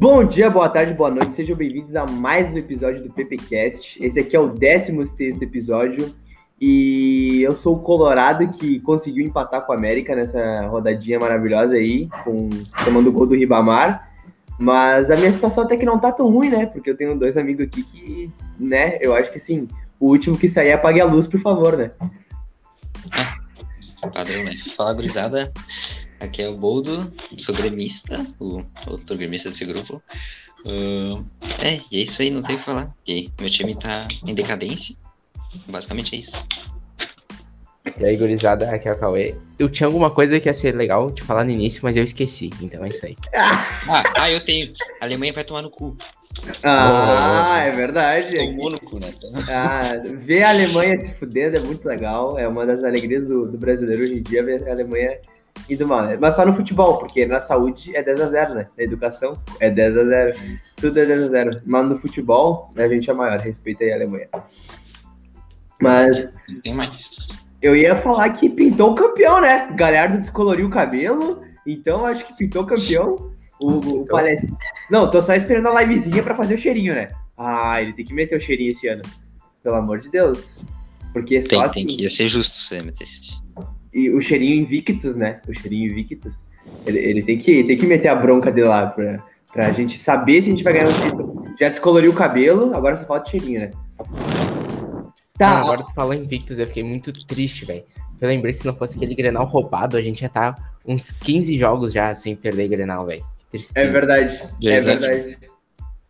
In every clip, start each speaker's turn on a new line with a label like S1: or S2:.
S1: Bom dia, boa tarde, boa noite, sejam bem-vindos a mais um episódio do PPcast. Esse aqui é o 16 episódio e eu sou o Colorado que conseguiu empatar com a América nessa rodadinha maravilhosa aí, com, tomando o gol do Ribamar. Mas a minha situação até que não tá tão ruim, né? Porque eu tenho dois amigos aqui que, né, eu acho que assim, o último que sair apague a luz, por favor, né?
S2: Padrão, né? Fala, gurizada. Aqui é o Boldo, sou gremista, o outro gremista desse grupo. Uh, é, e é isso aí, não tem o que falar. E meu time tá em decadência. Basicamente é isso.
S3: E aí, gurizada, aqui é o Cauê. Eu tinha alguma coisa que ia ser legal de falar no início, mas eu esqueci, então é isso aí.
S2: Ah, ah eu tenho. A Alemanha vai tomar no cu.
S1: Ah, é verdade.
S2: Tomou no cu, né?
S1: Ah, ver a Alemanha se fudendo é muito legal. É uma das alegrias do, do brasileiro hoje em dia ver a Alemanha indo mal. Né? Mas só no futebol, porque na saúde é 10 a 0 né? Na educação é 10 a 0 Tudo é 10 a 0 Mas no futebol, a gente é maior. Respeita aí a Alemanha. Mas.
S2: Tem mais.
S1: Eu ia falar que pintou o campeão, né? Galhardo descoloriu o cabelo, então acho que pintou o campeão. O, o palestra. Não, tô só esperando a livezinha pra fazer o cheirinho, né? Ah, ele tem que meter o cheirinho esse ano. Pelo amor de Deus. Porque
S2: tem,
S1: só
S2: tem
S1: assim...
S2: que ia ser justo você meter esse.
S1: E o cheirinho Invictus, né? O cheirinho Invictus. Ele, ele tem, que, tem que meter a bronca dele lá pra, pra gente saber se a gente vai ganhar um título. Já descoloriu o cabelo, agora só falta o cheirinho, né?
S3: Tá. Ah, agora tu falou Invictus, eu fiquei muito triste, velho. Eu lembrei que se não fosse aquele Grenal roubado, a gente ia estar tá uns 15 jogos já sem perder Grenal, velho.
S1: É verdade, é verdade.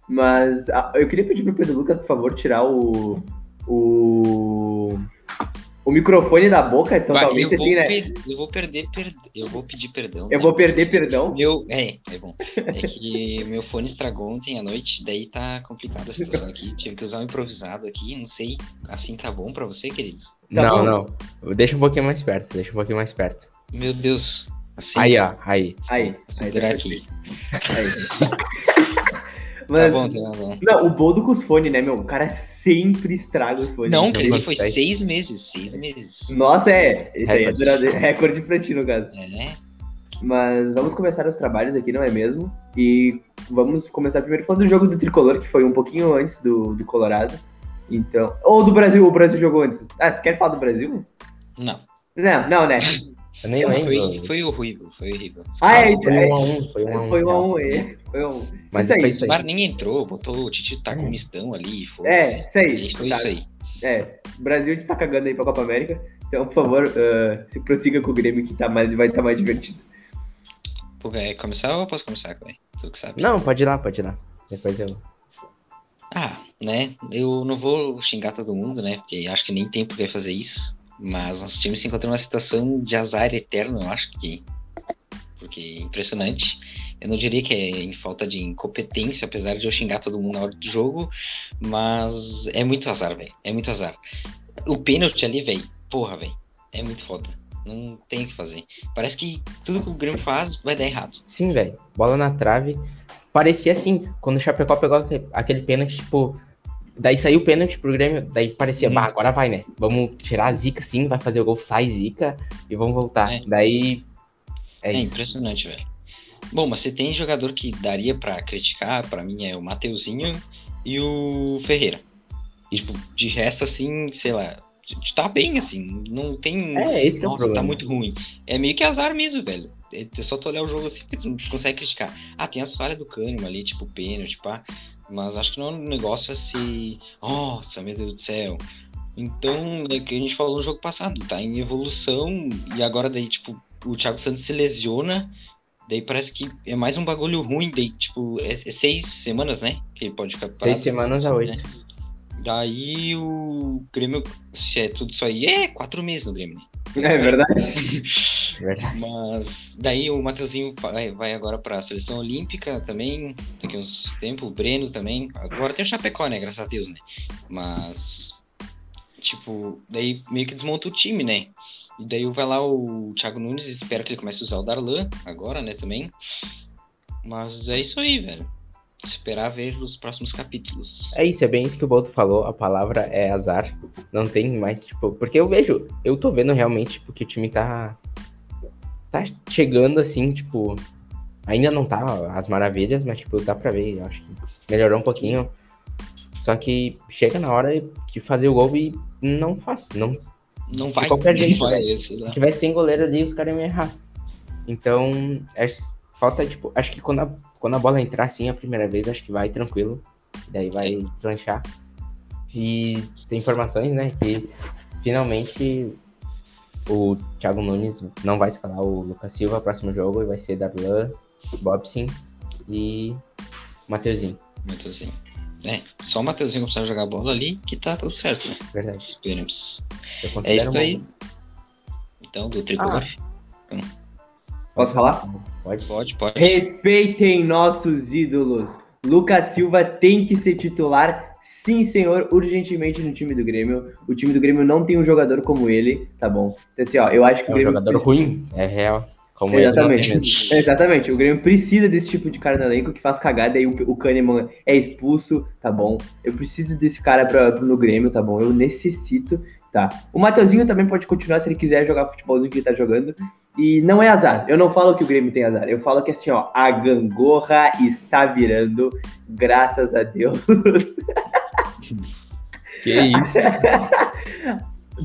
S1: Mas ah, eu queria pedir pro Pedro Lucas, por favor, tirar o. o o microfone da boca é totalmente assim, né?
S2: eu vou perder, per... eu vou pedir perdão.
S1: Eu né? vou perder perdão?
S2: Meu, é, é bom. É que meu fone estragou ontem à noite, daí tá complicada a situação aqui. Tive que usar um improvisado aqui, não sei. Assim tá bom pra você, querido?
S3: Tá não, bom? não. Deixa um pouquinho mais perto, deixa um pouquinho mais perto.
S2: Meu Deus.
S3: Assim, aí, ó, aí.
S1: Aí.
S2: Aí, aí aqui.
S1: Aí. Mas, tá bom, tá bom. Não, o Boldo com os fones, né, meu? O cara sempre estraga os fones.
S2: Não, ele foi seis meses, seis meses.
S1: Nossa, é. Esse aí é duradeiro, recorde pra ti, no caso.
S2: É.
S1: Mas vamos começar os trabalhos aqui, não é mesmo? E vamos começar primeiro falando do jogo do Tricolor, que foi um pouquinho antes do, do Colorado. Então. Ou do Brasil, o Brasil jogou antes. Ah, você quer falar do Brasil?
S2: Não.
S1: Não, não, né?
S3: Eu nem lembro.
S2: Foi, foi horrível, foi horrível.
S1: Ah, é,
S3: foi um a um, foi um a um.
S1: Foi um a um, é. Foi um.
S3: Mas
S1: isso aí.
S3: Isso
S2: aí. O Mar nem entrou, botou o Titi tá com
S1: É.
S2: mistão ali, foi.
S1: É, isso aí.
S2: Foi
S1: tá.
S2: isso aí.
S1: É, o Brasil tá cagando aí pra Copa América. Então, por favor, uh, se prossiga com o Grêmio que tá mais, vai estar tá mais divertido.
S2: Pô, é começar ou eu posso começar, Clay? Tu que sabe.
S3: Não, pode ir lá, pode ir lá. Depois eu.
S2: Ah, né? Eu não vou xingar todo mundo, né? Porque acho que nem tem por que fazer isso. Mas nosso time se encontrou numa situação de azar eterno, eu acho que. Porque é impressionante. Eu não diria que é em falta de incompetência, apesar de eu xingar todo mundo na hora do jogo, mas é muito azar, velho. É muito azar. O pênalti ali, velho, porra, velho, é muito foda. Não tem o que fazer. Parece que tudo que o Grêmio faz vai dar errado.
S3: Sim, velho. Bola na trave. Parecia assim, quando o Chapecó pegou aquele pênalti, tipo. Daí saiu o pênalti pro Grêmio, daí parecia,
S2: Uhum.
S3: bah, agora vai, né? Vamos tirar a zica assim, vai fazer o gol, sai zica e vamos voltar.
S2: É.
S3: Daí. É,
S2: É,
S3: isso.
S2: impressionante, velho. Bom, mas você tem jogador que daria pra criticar, pra mim é o Mateuzinho e o Ferreira. E, tipo, de resto, assim, sei lá, tá bem, assim, não tem.
S3: É, esse que é o
S2: Nossa, tá
S3: problema.
S2: muito ruim. É meio que azar mesmo, velho. É só tu olhar o jogo assim tu não consegue criticar. Ah, tem as falhas do Kahneman ali, tipo pênalti, pá. Mas acho que não é um negócio assim. Nossa, meu Deus do céu. Então, é o que a gente falou no jogo passado, tá em evolução. E agora daí, tipo, o Thiago Santos se lesiona. Daí parece que é mais um bagulho ruim. Daí, tipo, é, é seis semanas, né? Que ele pode ficar parado.
S3: Seis semanas a oito.
S2: né? Daí o Grêmio, se é tudo isso aí, é quatro meses no Grêmio, né?
S1: É verdade.
S3: Verdade.
S2: Mas daí o Mateuzinho vai, vai agora para a seleção olímpica também, daqui uns tempos, o Breno também. Agora tem o Chapecó, né? Graças a Deus, né? Mas, tipo, daí meio que desmonta o time, né? E daí vai lá o Thiago Nunes, espera que ele comece a usar o Darlan agora, né? Também. Mas é isso aí, velho. Esperar ver os próximos capítulos.
S3: É isso, é bem isso que o Boto falou. A palavra é azar. Não tem mais, tipo. Porque eu vejo, eu tô vendo realmente, tipo, que o time tá. Tá chegando assim, tipo. Ainda não tá as maravilhas, mas tipo, dá pra ver. Eu acho que melhorou um pouquinho. Só que chega na hora de fazer o gol e não faz. Não,
S2: não vai.
S3: Qualquer jeito.
S2: Vai
S3: esse, Se tivesse sem goleiro ali, os caras iam errar. Então, é, falta, tipo, acho que quando a, quando a bola entrar assim a primeira vez, acho que vai tranquilo. Daí vai deslanchar. E tem informações, né, que finalmente o Thiago Nunes não vai escalar o Lucas Silva no próximo jogo e vai ser Darlan, Bobson e Mateuzinho.
S2: Mateuzinho. É, só o Mateuzinho começar a jogar bola ali que tá tudo certo, né?
S3: Verdade.
S2: Esperemos. É isso aí. Então, do tricolor. Ah. Então.
S1: Posso falar?
S2: Pode, pode, pode.
S1: Respeitem nossos ídolos. Lucas Silva tem que ser titular, sim, senhor, urgentemente no time do Grêmio. O time do Grêmio não tem um jogador como ele, tá bom? Então, assim, ó, eu acho que
S3: é
S1: o Grêmio.
S3: um jogador ruim, é real.
S1: Como Exatamente. Exatamente. O Grêmio precisa desse tipo de cara no elenco que faz cagada e o, o Kahneman é expulso, tá bom? Eu preciso desse cara pra, no Grêmio, tá bom? Eu necessito, tá? O Mateuzinho também pode continuar se ele quiser jogar futebolzinho que ele tá jogando. E não é azar. Eu não falo que o Grêmio tem azar. Eu falo que assim, ó, a gangorra está virando, graças a Deus.
S3: Que isso?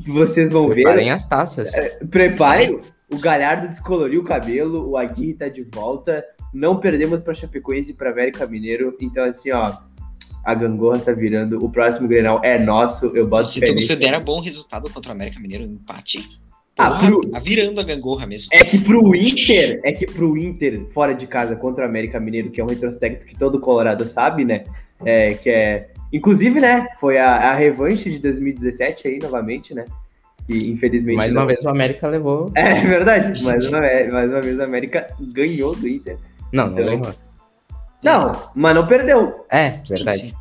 S1: Vocês vão
S3: Preparem
S1: ver.
S3: Preparem as taças.
S1: É, preparem. O Galhardo descoloriu o cabelo, o Aguirre tá de volta. Não perdemos para Chapecoense e para América Mineiro. Então, assim, ó, a gangorra tá virando. O próximo Grenal é nosso. Eu boto
S2: Se tu considera bom resultado contra o América Mineiro, empate.
S1: Ah, pro...
S2: tá virando a gangorra mesmo.
S1: É que pro Inter, é que pro Inter, fora de casa, contra o América Mineiro, que é um retrospecto que todo Colorado sabe, né? É, que é. Inclusive, né? Foi a, a revanche de 2017 aí, novamente, né? E infelizmente.
S3: Mais uma não... vez o América levou.
S1: É verdade. Mais uma, vez, mais uma vez o América ganhou do Inter.
S3: Não, não então... ganhou.
S1: Não, mas não perdeu.
S3: É, verdade. Sim,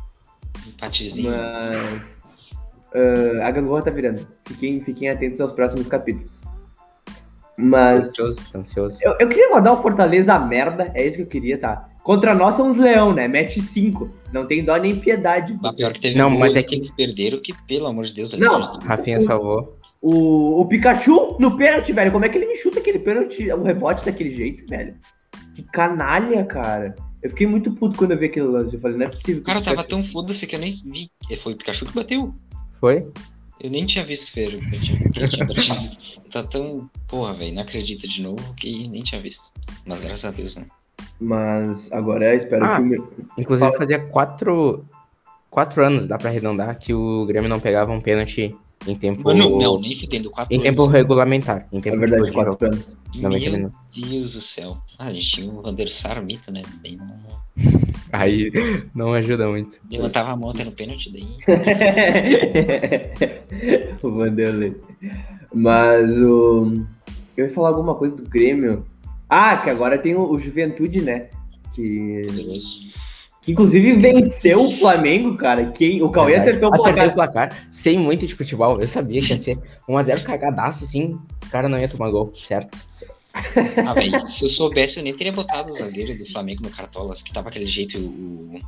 S2: sim. Empatezinho.
S1: Mas. Uh, a gangorra tá virando. Fiquem, fiquem atentos aos próximos capítulos. Mas.
S3: Ansioso, ansioso.
S1: Eu, eu queria mandar o Fortaleza a merda, é isso que eu queria, tá? Contra nós são os leão, né? Mete 5. Não tem dó nem piedade.
S2: Mas pior que teve
S3: não, mas é que
S2: eles perderam que, pelo amor de Deus,
S1: não.
S3: Rafinha salvou.
S1: O, o Pikachu no pênalti, velho. Como é que ele me chuta aquele pênalti, o rebote daquele jeito, velho? Que canalha, cara. Eu fiquei muito puto quando eu vi aquele lance. Eu falei, não é possível.
S2: O cara tava tão foda-se que eu nem vi. Foi o Pikachu que bateu.
S3: Foi?
S2: Eu nem tinha visto que foi. tá tão. Porra, velho, não acredito de novo que nem tinha visto. Mas graças a Deus, né?
S1: Mas agora eu espero ah, que.
S3: Inclusive fazia quatro. Quatro anos, dá pra arredondar, que o Grêmio não pegava um pênalti em tempo.
S2: Não, não, nem fudendo.
S3: Em
S2: anos.
S3: tempo regulamentar. Em tempo
S1: é verdade, quatro anos.
S2: Meu Deus do céu. Ah, a gente tinha o Vander Sarmito, né? Daí não...
S3: Aí não ajuda muito.
S2: Levantava a mão até no pênalti, daí.
S1: o Vanderlei. Mas o. Eu ia falar alguma coisa do Grêmio. Ah, que agora tem o, o Juventude, né? Que. Que inclusive venceu o Flamengo, cara. Quem, o Cauê acertou o
S3: placar. Acertei o placar. Sei muito de futebol. Eu sabia que ia ser 1x0 cagadaço, assim. O cara não ia tomar gol, certo?
S2: Ah, se eu soubesse, eu nem teria botado o zagueiro do Flamengo no Cartolas, que tava aquele jeito o,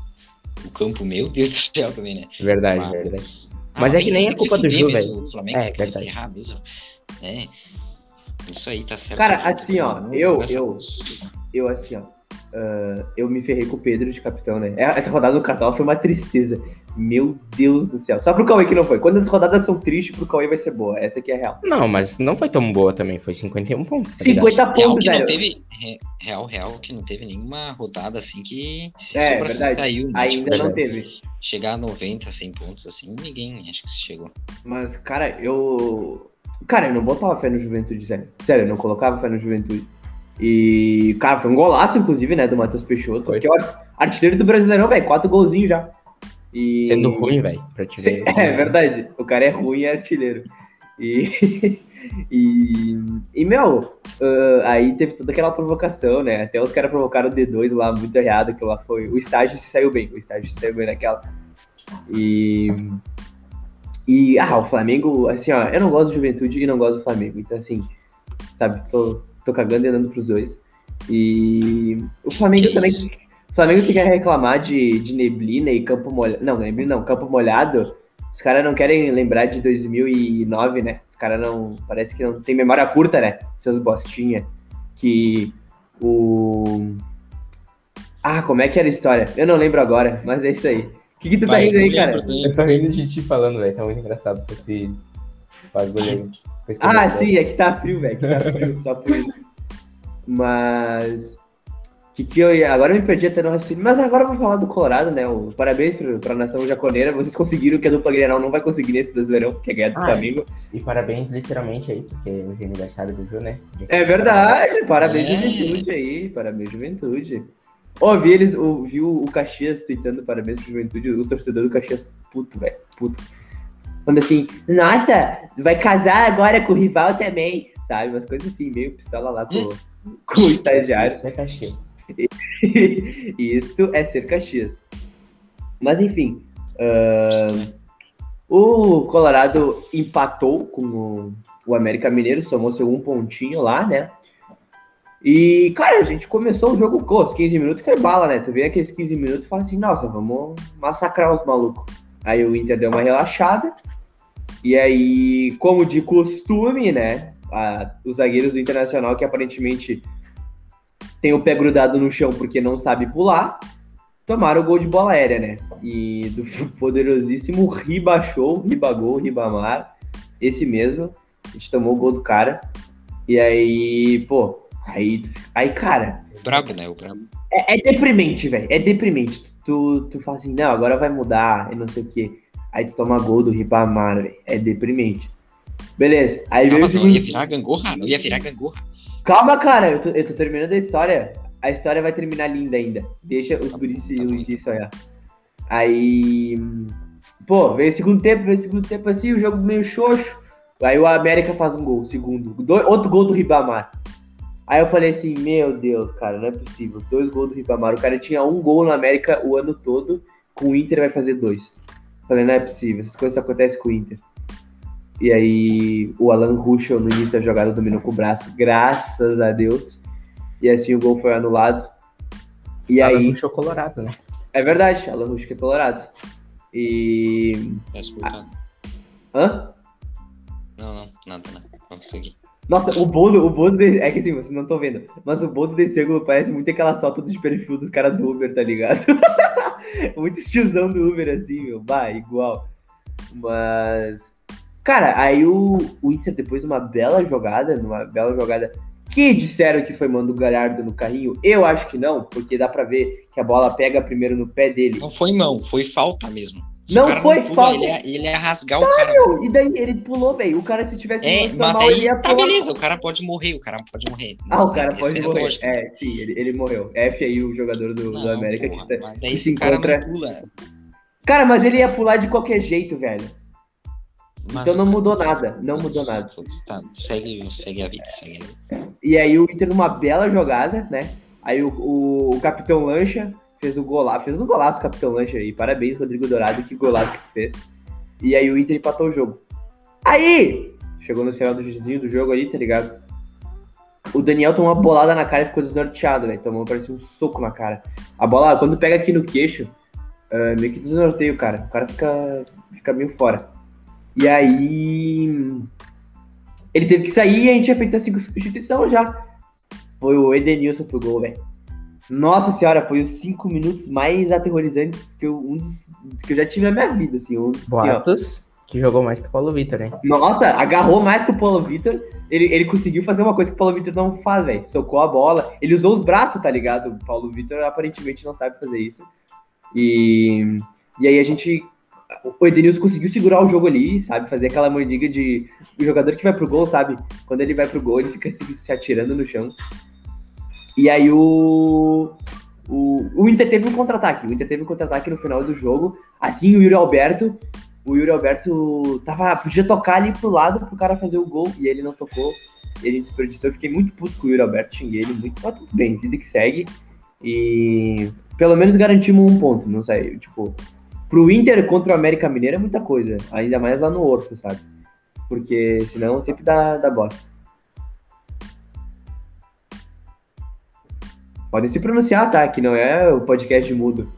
S2: o campo, meu Deus do céu, também, né?
S3: Verdade, Mas, verdade. Ah, Mas é que nem a culpa do Ju, velho.
S2: O Flamengo é, tem que se ferrar mesmo. É. Isso aí tá certo.
S1: Cara, assim, ó, eu, eu, eu, assim, ó, uh, eu me ferrei com o Pedro de capitão, né? É, essa rodada do Cartola foi uma tristeza. Meu Deus do céu. Só pro Cauê que não foi. Quando as rodadas são tristes, pro Cauê vai ser boa. Essa aqui é real.
S3: Não, mas não foi tão boa também. Foi 51 pontos.
S1: Tá 50 pontos, real
S2: que velho. Não teve, real, real, que não teve nenhuma rodada assim que
S1: se é, sobressaiu. Né? Ainda tipo, não teve.
S2: Chegar a 90, 100 pontos assim, ninguém acho que chegou.
S1: Mas, cara, eu. Cara, eu não botava fé no Juventude, sério. Sério, eu não colocava fé no Juventude. E, cara, foi um golaço, inclusive, né, do Matheus Peixoto. Foi. Que é o artilheiro do Brasileirão, velho. Quatro golzinhos já.
S3: E... Sendo ruim, velho, ver.
S1: É verdade. O cara é ruim e é artilheiro. E. e, e, meu, uh, aí teve toda aquela provocação, né? Até os caras provocaram o D2 lá, muito errado, que lá foi. O estágio se saiu bem, o estágio se saiu bem naquela. E. E, ah, o Flamengo, assim, ó, eu não gosto do Juventude e não gosto do Flamengo. Então, assim, sabe, tô, tô cagando e andando pros dois. E o Flamengo que também. Isso? Flamengo que quer reclamar de, de neblina e campo molhado. Não, neblina não, campo molhado. Os caras não querem lembrar de 2009, né? Os caras não. Parece que não tem memória curta, né? Seus bostinha. Que o. Ah, como é que era a história? Eu não lembro agora, mas é isso aí. O que, que tu tá
S2: Vai,
S1: rindo aí,
S2: eu
S1: cara?
S2: lembro,
S3: Eu tô rindo de ti falando, velho. Tá muito engraçado esse bagulho aí.
S1: Ah, sim, é que tá frio, velho. Que tá frio, só por isso. Mas. Que que eu ia... Agora eu me perdi até no raciocínio. Mas agora eu vou falar do Colorado, né? O... Parabéns pro, pra nação jaconeira. Vocês conseguiram o que a dupla Grenal não vai conseguir nesse Brasileirão, que é ganhar do
S3: Ah,
S1: Flamengo.
S3: E parabéns literalmente aí, porque hoje é aniversário do Ju, né?
S1: É verdade. Parabéns,
S2: É.
S1: Juventude aí. Parabéns, Juventude. Ó, vi eles, o- viu o Caxias tweetando parabéns pro Juventude, os torcedores do Caxias, puto, velho, puto. Quando assim, nossa, vai casar agora com o rival também, sabe? Umas coisas assim, meio pistola lá com, com o estagiário.
S3: Isso é Caxias.
S1: Isto é ser Caxias. Mas enfim, ahn, o Colorado empatou com o, o América Mineiro, somou seu um pontinho lá, né? E, cara, a gente começou o jogo com os 15 minutos, foi bala, né? Tu vê aqueles 15 minutos e fala assim, nossa, vamos massacrar os malucos. Aí o Inter deu uma relaxada. E aí, como de costume, né? a- os zagueiros do Internacional, que aparentemente tem o pé grudado no chão porque não sabe pular, tomaram o gol de bola aérea, né? E do poderosíssimo Riba Show, Riba Gol, Ribamar, esse mesmo, a gente tomou o gol do cara. E aí, pô, aí, aí cara,
S2: O brabo, né? O brabo.
S1: é, é deprimente, velho. É deprimente. Tu, tu fala assim, não, agora vai mudar, e não sei o quê. Aí tu toma gol do Ribamar, velho. É deprimente. Beleza. Aí
S2: Ah,
S1: veio o
S2: não ia virar gangorra? Não ia virar gangorra.
S1: Calma, cara, eu tô, eu tô terminando a história. A história vai terminar linda ainda. Deixa os guris
S2: Tá bom.
S1: iludir sonhar. Aí. Pô, veio o segundo tempo, veio o segundo tempo assim, o jogo meio xoxo. Aí o América faz um gol, segundo. Dois- outro gol do Ribamar. Aí eu falei assim, meu Deus, cara, não é possível. Dois gols do Ribamar. O cara tinha um gol no América o ano todo, com o Inter vai fazer dois. Falei, não é possível, essas coisas só acontecem com o Inter. E aí o Alan Ruschel no início da jogada dominou com o braço, graças a Deus. E assim o gol foi anulado. E
S3: Alan
S1: aí,
S3: Ruschel colorado, né?
S1: é verdade, Alan Ruschel é colorado. E.
S2: Peço perdão.
S1: Hã?
S2: Não, não, nada, não. Vamos seguir.
S1: Nossa, o Bodo, o Bodo, de- é que assim, vocês não estão vendo, mas o Bodo desse ângulo parece muito aquela foto de perfil dos caras do Uber, tá ligado? muito estilzão do Uber, assim, meu, bah, igual. Mas, cara, aí o, o Inter, depois de uma bela jogada, numa bela jogada, que disseram que foi mando Galhardo no carrinho, eu acho que não, porque dá pra ver que a bola pega primeiro no pé dele.
S2: Não foi mão, foi falta mesmo.
S1: Não
S2: cara
S1: foi falta.
S2: Ele ia, ele ia rasgar o cara.
S1: Meu, E daí ele pulou, velho, o cara se tivesse
S2: É, mas
S1: mal, ele ia
S2: tá
S1: pular.
S2: beleza, o cara pode morrer, o cara pode morrer.
S1: Ah, o cara pode
S2: é
S1: morrer. É, sim, ele, ele morreu. F aí, o jogador do, do
S2: Não,
S1: América
S2: porra,
S1: que está.
S2: mas daí
S1: que
S2: se cara
S1: encontra-
S2: pula.
S1: Cara, mas ele ia pular de qualquer jeito, velho.
S2: mas
S1: Então não
S2: cara-
S1: mudou nada, não mudou nada.
S2: tá, segue, segue a vida, segue a vida.
S1: E aí o Inter numa bela jogada, né? Aí o, o, o Capitão Lancha fez o golaço, fez um golaço Capitão Lancha aí. Parabéns, Rodrigo Dourado, que golaço que fez. E aí o Inter empatou o jogo. Aí, chegou no final do, do jogo ali, tá ligado? O Daniel tomou uma bolada na cara e ficou desnorteado, velho. Tomou, parecia um soco na cara. A bola, quando pega aqui no queixo, ah, meio que desnorteia o cara. O cara fica, fica meio fora. E aí. Ele teve que sair e a gente tinha feito a substituição já. Foi o Edenilson pro gol, velho. Nossa senhora, foi os cinco minutos mais aterrorizantes que eu, um dos- que eu já tive na minha vida, assim. Um, assim.
S3: Boatos que jogou mais que o Paulo Vitor, hein?
S1: Nossa, agarrou mais que o Paulo Vitor. Ele, ele conseguiu fazer uma coisa que o Paulo Vitor não faz, velho. Socou a bola. Ele usou os braços, tá ligado? O Paulo Vitor aparentemente não sabe fazer isso. E, e aí a gente. O Edenilson conseguiu segurar o jogo ali, sabe? Fazer aquela mandiga de. O jogador que vai pro gol, sabe? Quando ele vai pro gol, ele fica se, se atirando no chão. E aí o. O, o Inter teve um contra-ataque. O Inter teve um contra-ataque no final do jogo. Assim, o Yuri Alberto o Yuri Alberto tava, podia tocar ali pro lado pro cara fazer o gol e ele não tocou. Ele desperdiçou. Eu fiquei muito puto com o Yuri Alberto, xinguei ele muito. Mas tudo bem, vida que segue. E pelo menos garantimos um ponto, não sei. Tipo, pro Inter contra o América Mineiro é muita coisa. Ainda mais lá no Horto, sabe? Porque senão sempre dá, dá bosta. Podem se pronunciar, tá? Que não é o podcast mudo.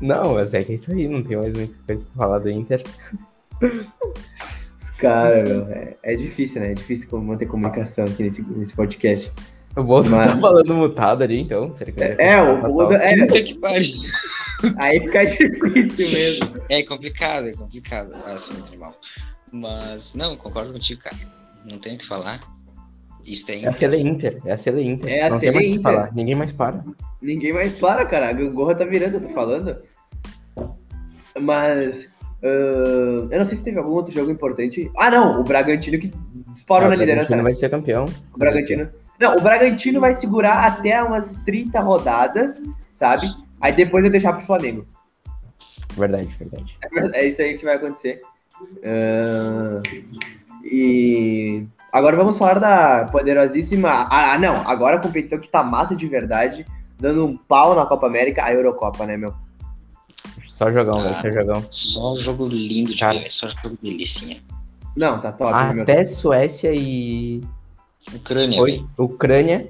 S3: Não, mas é que é isso aí, não tem mais muita coisa pra falar do Inter.
S1: Os caras, meu, é, é difícil, né? É difícil manter comunicação aqui nesse, nesse podcast.
S3: O Boldo
S1: Mas-
S3: tá falando mutado ali, então. vai
S1: É, o
S3: passar
S1: Buda.
S3: o-
S1: É,
S2: Puta que pariu.
S1: aí fica difícil mesmo.
S2: É complicado, é complicado. Ah, sou muito animal. Mas, não, concordo contigo, cara. Não tenho o que falar. Isso tem.
S3: É a Inter, é a Inter.
S1: É a
S3: não tem mais o que
S1: Inter.
S3: falar, ninguém mais para.
S1: Ninguém mais para, cara. A gangorra tá virando, eu tô falando. Mas. ah, eu não sei se teve algum outro jogo importante. Ah, não! O Bragantino que disparou
S3: Ah,
S1: na
S3: o
S1: liderança.
S3: Bragantino
S1: né?
S3: vai ser campeão.
S1: O Bragantino. Não, o Bragantino vai segurar até umas 30 rodadas, sabe? Aí depois vai deixar pro Flamengo.
S3: Verdade, verdade.
S1: É isso aí que vai acontecer. Ah, e agora vamos falar da poderosíssima. Ah, ah, não, agora a competição que tá massa de verdade, dando um pau na Copa América, a Eurocopa, né, meu?
S3: Só jogão,
S2: Ah.
S3: velho, só jogão.
S2: Só jogo lindo de
S3: Cara.
S2: só jogo delicinha.
S1: Não, tá top, né, meu?
S3: Até Suécia e
S2: Ucrânia,
S3: foi. Ucrânia,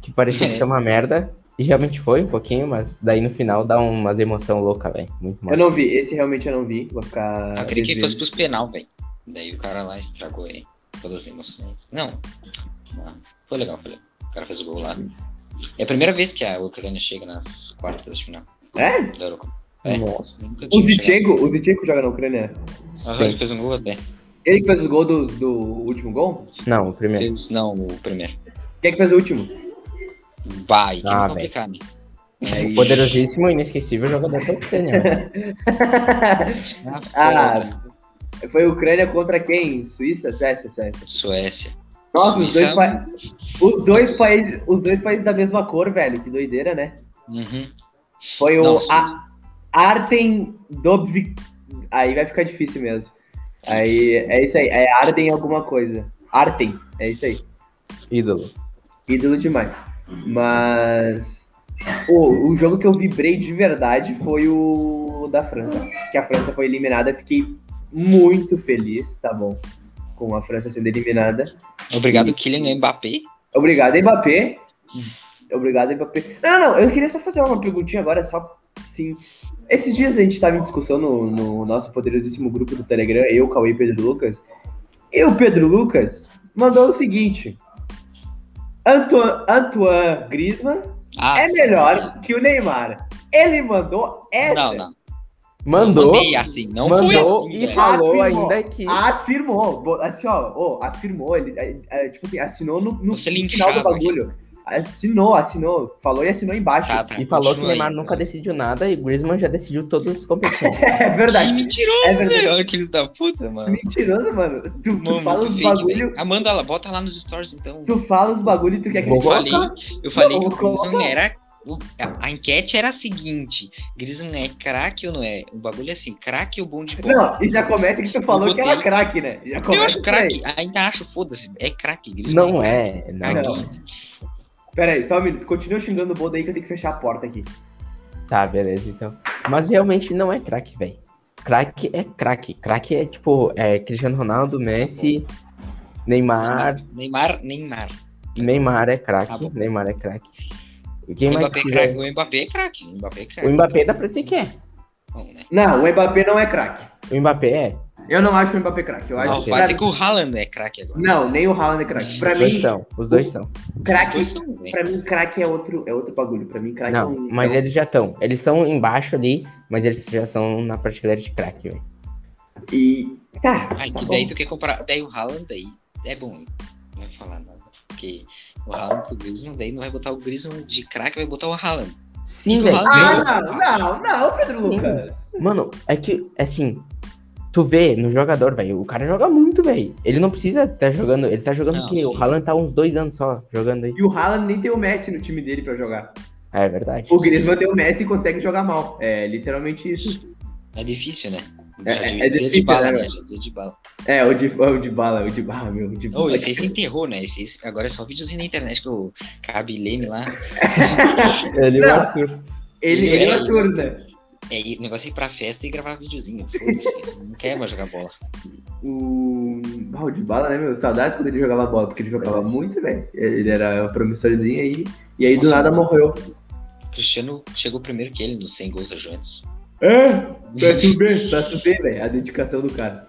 S3: que parecia que
S2: É.
S3: ser uma merda. E realmente foi um pouquinho, mas daí no final dá umas emoção louca, velho. Muito
S1: Eu
S3: massa.
S1: não vi, esse realmente eu não vi. Vou ficar.
S2: Eu queria que ele fosse pros penal, velho. Daí o cara lá estragou aí todas as emoções. Não. Ah, Foi legal, foi legal. O cara fez o gol lá. É a primeira vez que a Ucrânia chega nas quartas de final
S1: É?
S2: da Eurocopa. É.
S3: Nossa.
S2: Nunca
S1: O. Zichenko, o Zichenko joga na Ucrânia.
S2: Aham, ele fez um gol até.
S1: Ele que fez o gol do, do último gol?
S3: Não, o primeiro.
S2: Fez, não, o primeiro.
S1: Quem é que fez o último?
S2: Vai, que
S3: Ah,
S2: é complicado, né?
S1: Aí-
S3: Poderosíssimo e inesquecível jogador da Ucrânia, velho.
S1: Ah, foi Ucrânia contra quem? Suíça? Suécia, Suécia.
S2: Suécia.
S1: Nossa, os dois,
S2: Suíça-
S1: pa- os dois países, os dois países da mesma cor, velho. Que doideira, né?
S2: Uhum.
S1: Foi o
S2: Suíça.
S1: a, Artem Dobvik. Aí vai ficar difícil mesmo. Aí é isso aí. É Artem alguma coisa. Artem, é isso aí.
S3: Ídolo.
S1: Ídolo demais. Mas o, o jogo que eu vibrei de verdade foi o da França. Que a França foi eliminada. Fiquei muito feliz, tá bom? Com a França sendo eliminada.
S2: Obrigado, Kylian Mbappé.
S1: Obrigado, Mbappé. Obrigado, Mbappé. Não, não, não, eu queria só fazer uma perguntinha agora, só sim. Esses dias a gente estava em discussão no, no nosso poderosíssimo grupo do Telegram, eu, Cauê e Pedro Lucas. E o Pedro Lucas mandou o seguinte: Antoine, Antoine Griezmann
S2: Ah,
S1: é melhor que o Neymar. Ele mandou essa.
S2: Não, não.
S3: Mandou,
S2: Mandei assim, não
S3: mandou
S2: foi assim,
S3: e
S2: velho.
S3: falou
S1: Afirmou.
S3: ainda que.
S1: Afirmou, assim, ó, ó, afirmou, ele, é, é, tipo assim, assinou no, no
S2: Você
S1: final do
S2: linchado aqui.
S1: bagulho. Assinou, assinou, falou e assinou embaixo.
S2: Tá, tá,
S3: E falou que o Neymar
S2: aí.
S3: nunca decidiu nada e o Griezmann já decidiu todas as competições.
S1: É
S2: Que
S1: verdade.
S2: mentiroso,
S1: É verdade.
S2: Olha que eles da puta, mano.
S1: Mentiroso, mano. Tu, tu
S2: Mano,
S1: fala
S2: muito
S1: os
S2: fake,
S1: bagulho,
S2: velho. Amanda, ela bota lá nos stories, então.
S1: tu fala os bagulho e tu quer
S3: Vou
S2: Eu
S1: acreditar.
S2: falei, eu falei
S1: Não,
S2: que o. Griezmann era. O- A, a enquete era a seguinte: Griezmann é craque ou não é? O bagulho é assim: craque ou bom de bola?
S1: Não, e já começa que tu falou que era craque, né? Já
S2: Eu acho craque, ainda acho, foda-se. É craque, Griezmann.
S3: Não é, não.
S2: Craque.
S1: Pera aí, só um minuto. Continua xingando o Bodo aí que eu tenho que fechar a porta aqui.
S3: Tá, beleza, então. Mas realmente não é craque, velho. Craque é craque. Craque é tipo, é Cristiano Ronaldo, Messi, Neymar.
S2: Neymar, Neymar.
S3: Neymar é
S2: Tá
S3: craque.
S2: bom.
S3: Neymar é craque. E Quem
S2: o
S3: mais
S2: Mbappé é
S3: quiser?
S2: craque. O Mbappé é craque. O Mbappé é
S3: O
S2: craque.
S3: Mbappé dá pra dizer que é.
S2: Não, né?
S1: Não, o Mbappé não é craque.
S3: O Mbappé é.
S1: Eu não acho o Mbappé craque. Eu acho
S2: Não,
S1: que.
S2: pode ser que o Haaland é craque agora.
S1: Não, nem o Haaland é craque. Pra
S3: Os dois
S1: mim,
S3: são. Os dois são.
S2: Os
S1: craque.
S2: dois são, velho.
S1: Pra mim, craque é outro, é outro bagulho. Pra mim, craque é um.
S3: mas
S1: é
S3: eles já estão. Eles estão embaixo ali, mas eles já são na prateleira de craque, velho.
S1: E. Tá.
S2: Aí
S1: tá
S2: que
S1: bom.
S2: daí tu quer comprar. Daí o Haaland daí é bom, hein? Não vai falar nada. Porque o Haaland com o Griezmann, daí não vai botar o Griezmann de craque, vai botar o Haaland.
S3: Sim, velho.
S1: Ah, não, não, não, Pedro
S3: Sim.
S1: Lucas.
S3: Mano, é que, assim, tu vê no jogador, velho, o cara joga muito, velho. Ele não precisa estar jogando, ele tá jogando
S2: Não,
S3: que o. Haaland tá uns dois anos só jogando aí.
S1: E o Haaland nem tem o Messi no time dele pra jogar.
S3: É verdade.
S1: O Griezmann tem o Messi e consegue jogar mal. É literalmente isso.
S2: É difícil, né?
S1: É- é
S2: dizia
S1: difícil,
S2: de bala,
S1: né,
S2: né?
S1: velho?
S2: Já de bala.
S1: É, o de, o de bala, o de bala, meu. O de bala.
S2: esse aí se enterrou, né? Esse, esse- agora é só videozinho na internet que o Cabe Leme lá.
S3: Ele
S1: Não.
S3: e o Arthur.
S1: Ele,
S2: Ele-
S1: ele é turna.
S2: É, e o negócio é ir pra festa e gravar videozinho. Foda-se. não quer mais jogar bola.
S1: O. Ah, o de bala, né, meu? Saudades quando ele jogava bola, porque ele jogava muito, velho. Ele era promissorzinho aí. E aí do
S2: Nossa,
S1: nada
S2: mano.
S1: morreu.
S2: O Cristiano chegou primeiro que ele nos 100 gols a Juventus.
S1: É, tá tudo bem, tá tudo bem, velho. A dedicação do cara.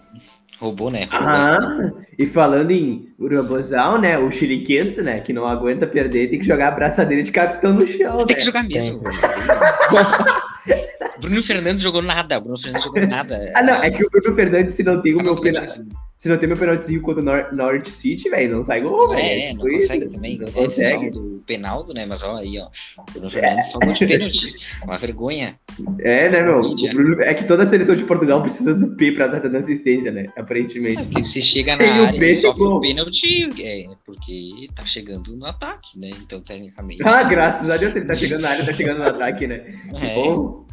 S2: Roubou, né? Roubou.
S1: Ah, e falando em Urubozal, né? O Chiliquento, né? Que não aguenta perder, tem que jogar a braçadeira de capitão no chão,
S2: Tem que
S1: né?
S2: jogar mesmo. Bruno Fernandes jogou nada. Bruno Fernandes jogou nada.
S1: Ah, não, é que o Bruno Fernandes, se não tem o meu
S2: acontecendo
S1: pena...
S2: isso.
S1: se não tem meu penaltizinho contra o Nor Norwich City, velho, não sai gol, velho.
S2: É,
S1: tipo
S2: não
S1: isso.
S2: consegue também.
S1: Não
S2: É,
S1: consegue.
S2: do Penaldo, né? Mas ó, aí, ó. Bruno Fernandes só gol de pênalti. Uma vergonha.
S1: É, né, meu? O Bruno- É que toda a seleção de Portugal precisa do P pra dar assistência, né? Aparentemente.
S2: Porque se chega
S1: Sem
S2: na
S1: o
S2: área
S1: P,
S2: e sofre o pênalti, é porque tá chegando no ataque, né? Então, tecnicamente.
S1: Ah, graças a Deus, ele tá chegando na área, tá chegando no ataque, né?
S2: é,
S1: Bom,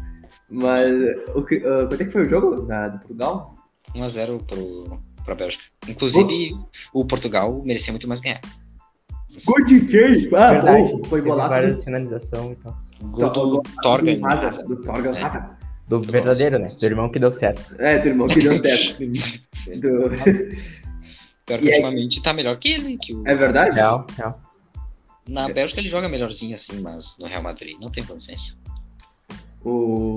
S1: mas o que, ah, quanto é que foi o jogo da, do Portugal?
S2: 1x0 pro, pra Bélgica. Inclusive, o Portugal merecia muito mais ganhar.
S1: Gol de quem? Ah,
S3: Verdade.
S1: foi, golaço
S3: várias
S1: do,
S3: finalização e tal.
S2: Gol do
S1: do Hazard, do Torgan
S2: É.
S1: Hazard.
S3: Do verdadeiro, né? Do irmão que deu certo.
S1: É, teu irmão que deu certo. Do-
S2: Pior que
S1: E aí-
S2: ultimamente tá melhor que ele. Que o...
S1: É verdade?
S3: Real, real.
S2: Na Bélgica ele joga melhorzinho assim, mas no Real Madrid não tem condições.
S1: O...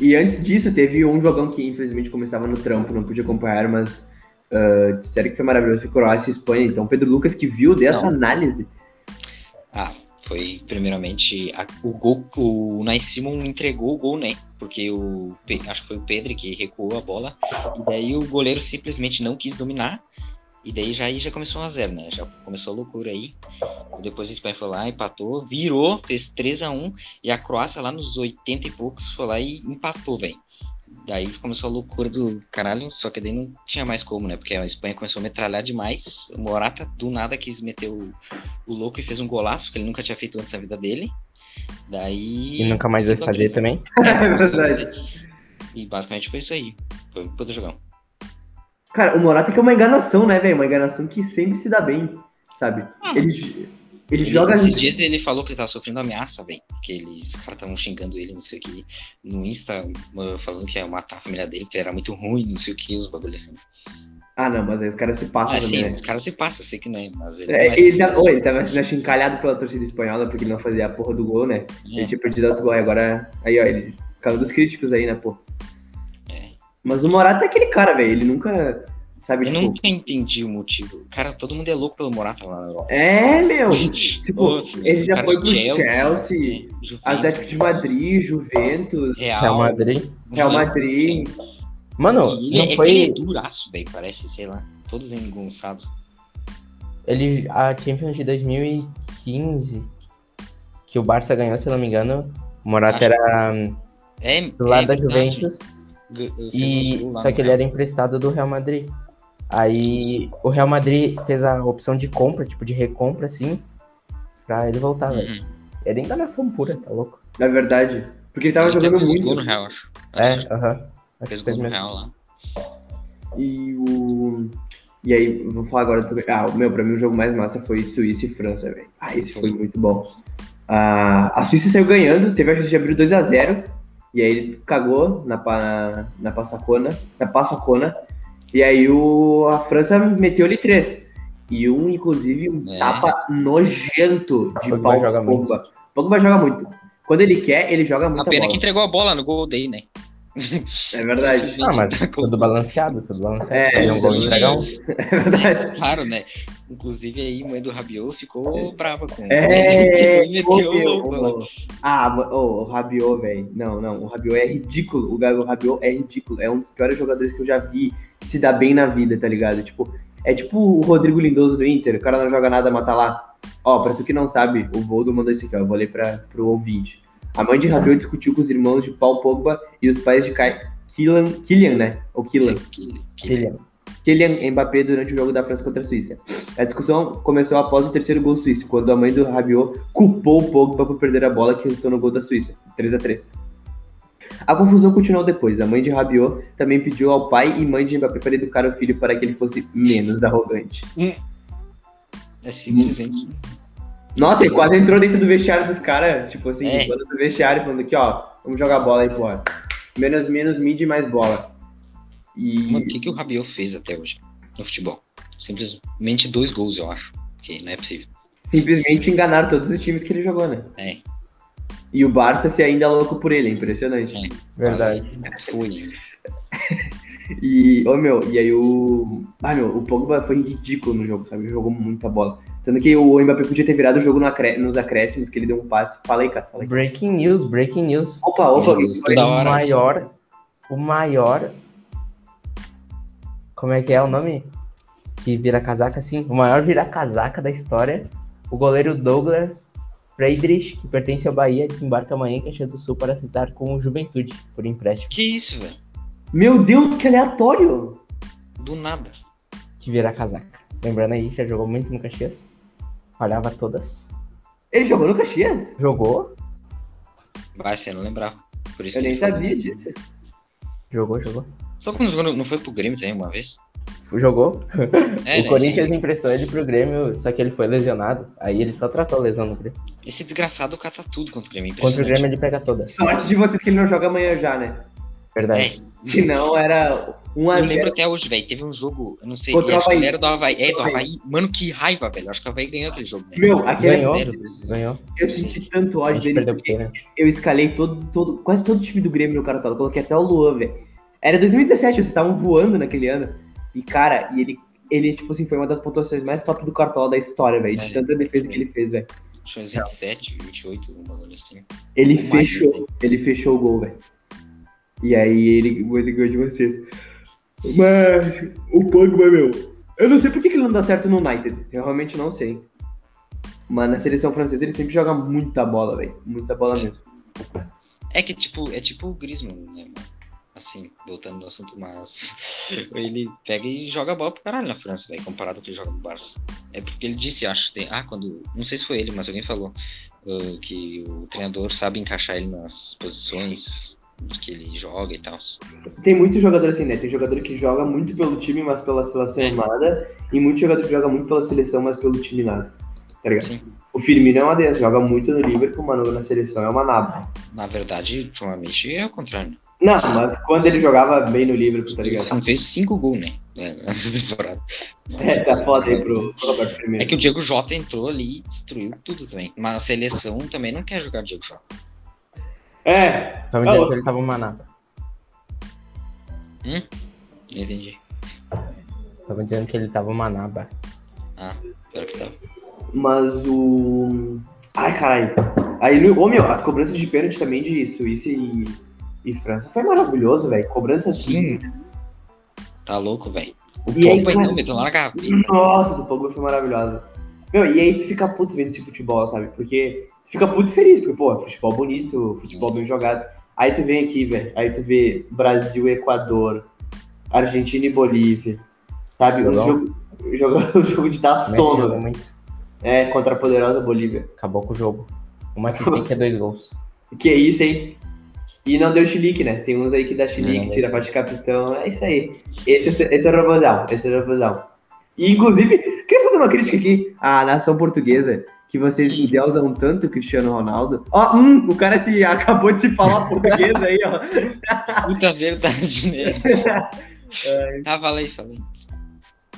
S1: E antes disso, teve um jogão que infelizmente começava no trampo, não pude acompanhar, mas ah, disseram que foi maravilhoso, foi Croácia e Espanha. Então, Pedro Lucas que viu, deu essa análise.
S2: Ah, foi primeiramente a- o gol, o Nai Simon entregou o gol, né? Porque o acho que foi o Pedro que recuou a bola e daí o goleiro simplesmente não quis dominar e daí já aí já começou 1 a 0, né? Já começou a loucura aí. Depois a Espanha foi lá, empatou, virou, fez 3 a 1 e a Croácia lá nos 80 e poucos foi lá e empatou, velho. Daí começou a loucura do caralho, só que daí não tinha mais como, né? Porque a Espanha começou a metralhar demais. O Morata do nada quis meter o, o louco e fez um golaço que ele nunca tinha feito antes na vida dele. Daí.
S3: E nunca mais vai fazer também.
S1: É verdade.
S2: E basicamente foi isso aí. Foi um puta jogão.
S1: Cara, o Morata que é uma enganação, né, velho? Uma enganação que sempre se dá bem, sabe?
S2: Ah,
S1: Ele, ele joga.
S2: Esses dias ele falou que ele tava sofrendo ameaça, velho. Que ele, os caras estavam xingando ele, não sei o que. No Insta, falando que ia matar a família dele, que ele era muito ruim, não sei o que, os bagulhos assim.
S1: Ah, não, mas aí os caras se passam
S2: Ah, sim,
S1: também. né?
S2: os caras se passam, sei que não é, mas ele.
S1: É,
S2: não
S1: ele, tá, ô, ele tava sendo achincalhado pela torcida espanhola porque ele não fazia a porra do gol, né? Ele
S2: É,
S1: tinha perdido os gols. e Agora, aí, ó, ele caiu dos críticos aí, né, pô? Mas o Morata é aquele cara, velho. Ele nunca. Sabe,
S2: Eu
S1: tipo.
S2: nunca entendi o motivo. Cara, todo mundo é louco pelo Morata lá na Europa.
S1: É, meu. Tipo,
S2: Nossa,
S1: ele já foi pro Chelsea,
S2: né, Juventus,
S1: Atlético de Madrid, Juventus,
S2: Real,
S3: Real Madrid.
S1: Real Madrid.
S2: Sim.
S3: Mano,
S2: ele,
S3: não
S2: é-
S3: foi.
S2: ele é duraço, velho, parece, sei lá, todos engonçados.
S3: Ele, a Champions de 2015, que o Barça ganhou, se eu não me engano, o Morata
S2: Acho
S3: era
S2: É,
S3: do lado
S2: é
S3: da
S2: verdade.
S3: Juventus, e só que ele era emprestado do Real Madrid. Aí o Real Madrid fez a opção de compra, tipo de recompra, assim, pra ele voltar, velho.
S2: Uhum.
S3: Era enganação pura, tá louco?
S1: Na verdade. Porque ele tava
S2: Ele
S1: jogando
S2: fez
S1: muito.
S2: gol no Real, acho.
S3: É, aham.
S2: que
S3: Acho
S2: Fez gol no. Real lá.
S1: E o. E aí, vamos falar agora também. Ah, meu, pra mim o jogo mais massa foi Suíça e França, velho. Ah, esse foi muito bom. Ah, a Suíça saiu ganhando, teve a chance de abrir 2x0. E aí ele cagou na, pa- na passacona, na passacona. E aí o, a França meteu ali três. E um, inclusive, um
S2: É.
S1: tapa nojento de
S3: Pogba
S1: pau
S3: joga muito.
S1: Pogba. Pogba joga muito. Quando ele quer, ele joga
S2: A
S1: muita
S2: pena
S1: bola.
S2: que entregou a bola no gol daí, né?
S1: É verdade.
S3: Ah, mas tudo balanceado, tudo balanceado.
S1: É,
S3: Fazer um gol de dragão.
S1: É verdade.
S2: Claro, né? Inclusive aí, mãe do Rabiot ficou brava com
S1: É,
S2: ele. meteu o
S1: ô. Ah, ô, o Rabiot, velho. Não, não, o Rabiot é ridículo. O Gabriel Rabiot é ridículo. É um dos piores jogadores que eu já vi se dar bem na vida, tá ligado? Tipo, é tipo o Rodrigo Lindoso do Inter. O cara não joga nada, mata lá. Ó, pra tu que não sabe, o Voldo mandou isso aqui, ó. Eu vou ler pra, pro ouvinte. A mãe de Rabiot discutiu com os irmãos de Paul Pogba e os pais de Kai... Kylian, Kylian, né? Ou Kylian.
S3: Kylian.
S1: Kylian Mbappé durante o jogo da França contra a Suíça. A discussão começou após o terceiro gol suíço, quando a mãe do Rabiot culpou o Pogba por perder a bola que resultou no gol da Suíça, 3 a 3 A confusão continuou depois. A mãe de Rabiot também pediu ao pai e mãe de Mbappé para educar o filho para que ele fosse menos arrogante.
S2: É simplesmente.
S1: Nossa, ele quase entrou dentro do vestiário dos caras, tipo assim,
S2: É.
S1: falando do vestiário, falando aqui, ó, vamos jogar bola aí, porra. Menos, menos mid e mais bola. E
S2: Mano, o que, que o Rabiot fez até hoje no futebol? Simplesmente dois gols, eu acho. Que não é possível.
S1: simplesmente enganaram todos os times que ele jogou, né?
S2: É,
S1: E o Barça se ainda louco por ele, é impressionante.
S2: É.
S3: Verdade.
S2: foi.
S1: E, ô meu, e aí o. Ah, meu, o Pogba foi ridículo no jogo, sabe? Jogou muita bola. Tanto que o Mbappé podia ter virado o jogo nos acréscimos, que ele deu um passe. Fala aí, cara. Fala aí.
S3: Breaking news, breaking news.
S1: Opa, opa. Foi-
S2: toda
S3: o
S2: hora.
S3: maior. O maior. Como é que é o nome? Que vira casaca, assim. O maior vira casaca da história. O goleiro Douglas Friedrich, que pertence ao Bahia, desembarca amanhã em Caxias do Sul para acertar com o Juventude, por empréstimo.
S2: Que isso, velho?
S1: Meu Deus, que aleatório!
S2: Do nada.
S3: Que vira casaca. Lembrando aí, já jogou muito no Caxias. Falhava todas.
S1: Ele jogou no Caxias?
S3: Jogou?
S2: Vai, você não lembrava. Por isso
S1: Eu
S2: que
S1: nem
S2: ele falou.
S1: sabia disso.
S3: Jogou, jogou.
S2: Só quando jogou, no- não foi pro Grêmio também uma vez?
S3: Jogou?
S2: É,
S3: o
S2: né,
S3: Corinthians
S2: sim.
S3: emprestou ele pro Grêmio, só que ele foi lesionado. Aí ele só tratou a lesão no Grêmio.
S2: Esse desgraçado cata tudo contra o Grêmio.
S3: Contra o. Grêmio ele pega todas.
S1: Sorte de vocês que ele não joga amanhã já, né?
S3: Verdade.
S2: É,
S1: Senão era 1 a
S2: eu lembro
S1: 0
S2: até hoje, velho. Teve um jogo, eu não sei,
S1: Contra o
S2: acho que era do Havaí. É, do
S1: Havaí.
S2: Mano, que raiva, velho. Acho que o Havaí ganhou aquele jogo, né?
S1: Meu, aquele
S3: Ganhou.
S2: Zero.
S3: Ganhou.
S1: eu senti tanto ódio dele porque
S3: pênalti.
S1: eu escalei todo, todo, quase todo o time do Grêmio no cartão. Eu coloquei até o Luan, velho. Era 2017, vocês estavam voando naquele ano. E, cara, e ele, ele, tipo assim, foi uma das pontuações mais top do cartola da história, velho. De
S2: É,
S1: tanta defesa que ele fez, velho.
S2: Acho que uns 27, 28, um bagulho assim.
S1: Ele
S2: Ou mais,
S1: fechou,
S2: né?
S1: ele fechou o gol, velho. E aí ele, ele ganhou de vocês. Mas o Pogba, meu. Eu não sei por que que ele não dá certo no United. Eu realmente não sei. Mas na seleção francesa ele sempre joga muita bola, velho. Muita bola
S2: É.
S1: mesmo.
S2: É que tipo, é tipo o Griezmann, né, mano? Assim, voltando no assunto, mas ele pega e joga bola pro caralho na França, velho, comparado ao que ele joga no Barça. É porque ele disse, acho, tem, ah, quando, não sei se foi ele, mas alguém falou ah, que o treinador sabe encaixar ele nas posições que ele joga e tal.
S1: Tem muito jogador assim, né? Tem jogador que joga muito pelo time, mas pela seleção
S2: É.
S1: nada. E muito jogador que joga muito pela seleção, mas pelo time nada. Tá ligado?
S2: Sim.
S1: O Firmino é uma dessas, joga muito no Liverpool, mas na seleção é uma nada.
S2: Na verdade, ultimamente é o contrário.
S1: Não, mas quando ele jogava bem no Liverpool, tá
S2: Ele
S1: ligado?
S2: só fez cinco gols, né? né, Nessa temporada.
S1: É, tá foda aí pro, pro Roberto Firmino.
S2: É que o Diego Jota entrou ali e destruiu tudo também. Mas a seleção também não quer jogar Diego Jota.
S1: É,
S3: Só me
S1: Ah,
S3: que ele tava manapa.
S2: Entendi.
S3: Tava dizendo que ele tava manaba.
S2: Pior que tá.
S1: mas o. Ai, caralho. Aí, ô meu, as cobranças de pênalti também de Suíça e, e França foi maravilhoso, velho. Cobrança assim.
S2: Sim. Tá louco, velho. O
S1: E aí,
S2: Pogba
S1: cara-
S2: então meteu lá na gaveta.
S1: Nossa, do Pogba foi maravilhosa. Meu, e aí tu fica puto vendo esse futebol, sabe? Porque fica puto feliz, porque, pô, futebol bonito, futebol bem jogado. Aí tu vem aqui, velho. Aí tu vê Brasil Equador, Argentina e Bolívia. Sabe? Um jogo, jogo, um jogo de dar sono,
S3: muito.
S1: É, contra a poderosa Bolívia.
S3: Acabou com o jogo. Uma assistência, dois gols.
S1: Que é isso, hein? E não deu chilique, né? Tem uns aí que dá chilique, tira pra de capitão. É isso aí. Esse, esse é o robozão. Esse é o robozão. E, inclusive, queria fazer uma crítica aqui à nação portuguesa, que vocês endeusam tanto o Cristiano Ronaldo. Ó, hum, o cara se, acabou de se falar português aí, ó.
S2: Puta verdade, né? ah, falei, falei.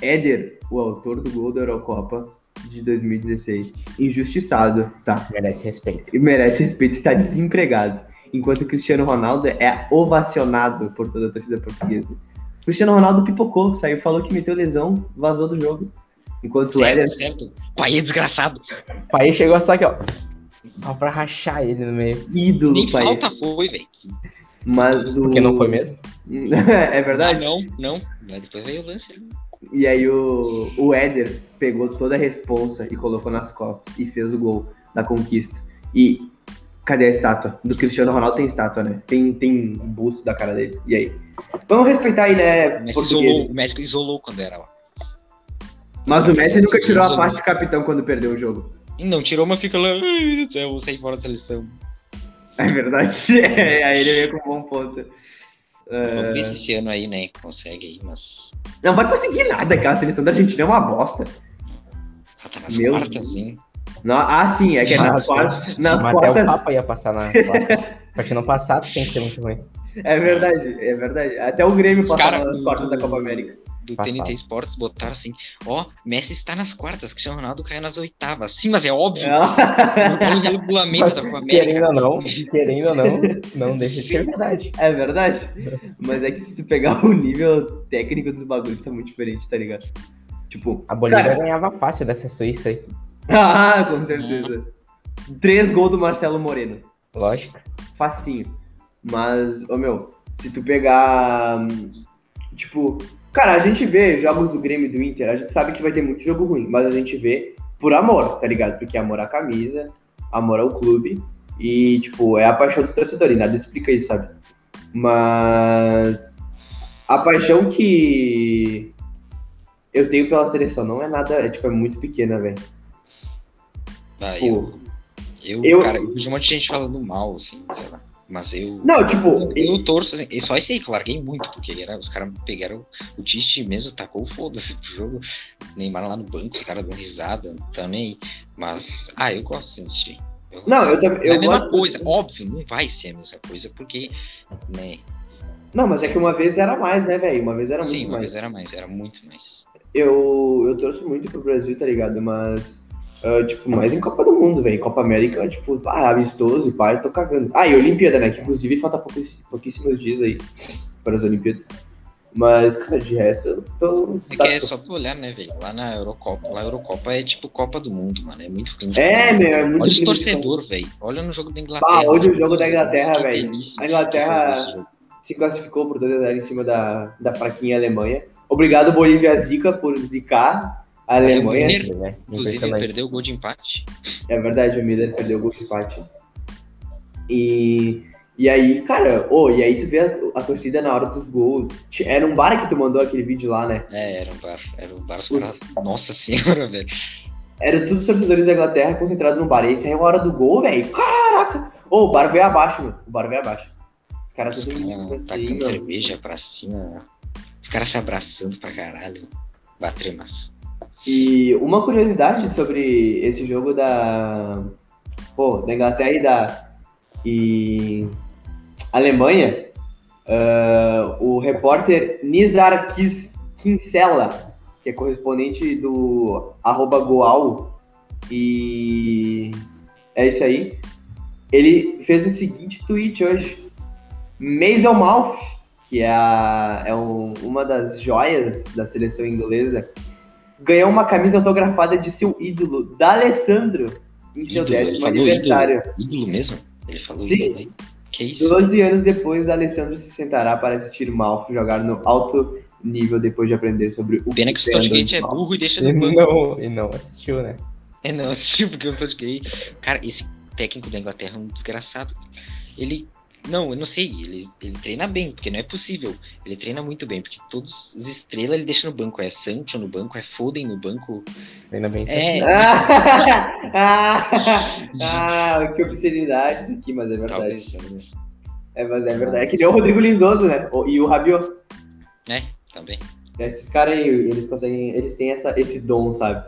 S1: Éder, o autor do gol da Eurocopa de 2016. Injustiçado, tá?
S3: Merece respeito.
S1: e merece respeito, está desempregado. Enquanto o Cristiano Ronaldo é ovacionado por toda a torcida portuguesa. O Cristiano Ronaldo pipocou, saiu, falou que meteu lesão, vazou do jogo. Enquanto o Éder,
S2: Certo, certo. Pai é desgraçado.
S3: O pai chegou só aqui, ó. Só pra rachar ele no meio.
S1: ídolo,
S2: Nem
S1: pai.
S2: falta foi, velho.
S1: Mas o.
S3: Porque não foi mesmo?
S1: é
S2: Ah,
S1: verdade?
S2: não, não. Mas depois veio o lance ali.
S1: E aí o, o Éder pegou toda a responsa e colocou nas costas e fez o gol da conquista. E cadê a estátua? Do Cristiano Ronaldo tem estátua, né? Tem, tem um busto da cara dele. E aí? Vamos respeitar aí, né,
S2: O Messi isolou, o Messi isolou quando era lá.
S1: Mas o Messi nunca tirou a faixa de capitão quando perdeu o jogo.
S2: Não, tirou, mas fica lá. Ai, meu Deus do céu, eu vou sair fora da seleção.
S1: É verdade. É, aí ele veio com um bom ponto.
S2: Vamos ver se esse ano aí, né? Consegue aí, mas.
S1: Não vai conseguir nada, cara. A seleção da Argentina é uma bosta.
S2: Ah, tá nas
S1: Meu
S2: quartas, hein?
S1: Não- ah, sim, é que é nas
S3: Nossa.
S1: quartas. Nas
S3: Mas até o
S1: quartas.
S3: Papa ia passar na. Pra te não passar, tu tem que ser muito ruim.
S1: É verdade, é verdade. Até o Grêmio passou
S2: cara-
S1: nas quartas da Copa América.
S2: Do
S3: Passado.
S2: TNT Sports botaram assim: ó, Messi está nas quartas, Cristiano Ronaldo caiu nas oitavas. Sim, mas é óbvio. Olha o regulamento
S3: Mas,
S2: da Copa América.
S3: querendo ou não, querendo ou não, não deixa de ser verdade.
S1: É verdade. Mas é que se tu pegar o nível técnico dos bagulhos, tá muito diferente, tá ligado? Tipo,
S3: A Bolívia
S1: Cara.
S3: ganhava fácil dessa Suíça aí.
S1: ah, com certeza. Três gols do Marcelo Moreno.
S3: Lógico.
S1: Facinho. Mas, ô meu, se tu pegar. hum, Tipo, cara, a gente vê jogos do Grêmio e do Inter, a gente sabe que vai ter muito jogo ruim, mas a gente vê por amor, tá ligado? Porque amor à camisa, amor ao clube e, tipo, é a paixão do torcedor e nada explica isso, sabe? Mas a paixão que eu tenho pela seleção não é nada, é, tipo, é muito pequena, velho.
S2: Ah,
S1: Pô.
S2: eu, eu,
S1: Eu-
S2: cara, eu vejo um monte de gente falando mal, assim, sei lá. Mas eu.
S1: Não, tipo,
S2: Eu, eu torço, assim, e só esse aí que eu larguei muito, porque era, os caras pegaram o Tite mesmo, tacou o foda-se pro jogo. Neymar lá no banco, os caras dão risada também. Mas, ah, eu gosto de assistir. Eu,
S1: não, eu também.
S2: é
S1: Eu
S2: a mesma coisa, óbvio, não vai ser a mesma coisa, porque, né?
S1: Não, mas é que uma vez era mais, né, velho? Uma vez era
S2: Sim,
S1: muito
S2: uma
S1: mais.
S2: vez era mais, era muito mais.
S1: Eu, eu torço muito pro Brasil, tá ligado? Mas, ah, tipo, mais em Copa do Mundo, velho. Copa América, tipo, ah, amistoso e pá, eu tô cagando. Ah, e Olimpíada, né? Que inclusive falta pouquíssimos, dias aí para as Olimpíadas. Mas, cara, de resto, eu tô.
S2: É que é só tu olhar, né, velho? Lá na Eurocopa, lá a Eurocopa é tipo Copa do Mundo, mano. É muito clima de
S1: É, meu, é muito
S2: Olha os torcedores, velho. Olha no jogo da Inglaterra.
S1: Ah, olha o jogo da Inglaterra, velho. A Inglaterra- se classificou por 2x0 em cima da, da fraquinha Alemanha. Obrigado, Bolívia Zica, por zicar a Alemanha.
S2: Miller,
S3: né?
S2: Inclusive, perdeu o gol de empate.
S1: É verdade, o Miller perdeu o gol de empate. E, e aí, cara, ô, e aí tu vê a, a torcida na hora dos gols. Era um bar que tu mandou aquele vídeo lá, né?
S2: É, era um bar. Era um bar, os caras. Nossa senhora, velho.
S1: Era todos os torcedores da Inglaterra concentrados no bar. E aí saiu a hora do gol, velho. Caraca! Ô, o bar veio abaixo, mano. O bar veio abaixo. Os caras
S2: Os caras
S1: assim,
S2: tacando cerveja pra cima. Os caras se abraçando pra caralho. Bater massa.
S1: E uma curiosidade sobre esse jogo da. Pô, da Inglaterra e da. E. Alemanha. ah, o repórter Nizar Kinsella, que é correspondente do arroba Goal, e. É isso aí. Ele fez o seguinte tweet hoje. Mason Mouth, que é, a, é um- uma das joias da seleção inglesa, ganhou uma camisa autografada de seu ídolo, D'Alessandro, em seu
S2: Ídolo, ele
S1: décimo
S2: falou
S1: aniversário.
S2: Ídolo mesmo? Ele falou
S1: Sim.
S2: ídolo aí? Que isso?
S1: 12 anos depois, D'Alessandro se sentará para assistir Malf jogar no alto nível depois de aprender sobre o
S2: Pena que o
S1: de
S2: é burro e deixa no banco.
S3: não, e não assistiu, né?
S2: É, não, assistiu porque o Southgate. Cara, esse técnico da Inglaterra é um desgraçado. Ele. Não, eu não sei. Ele, ele treina bem, porque não é possível. Ele treina muito bem, porque todos os estrelas ele deixa no banco. É Sancho no banco, é Foden no banco.
S3: Ainda bem
S2: É,
S1: Ah, ah, ah, que obscenidade isso aqui, mas é verdade.
S2: talvez. talvez.
S1: É, mas é verdade. É que nem o Rodrigo Lindoso, né? O- E o Rabiot.
S2: É, também.
S1: Esses caras aí, eles conseguem, eles têm essa, esse dom, sabe?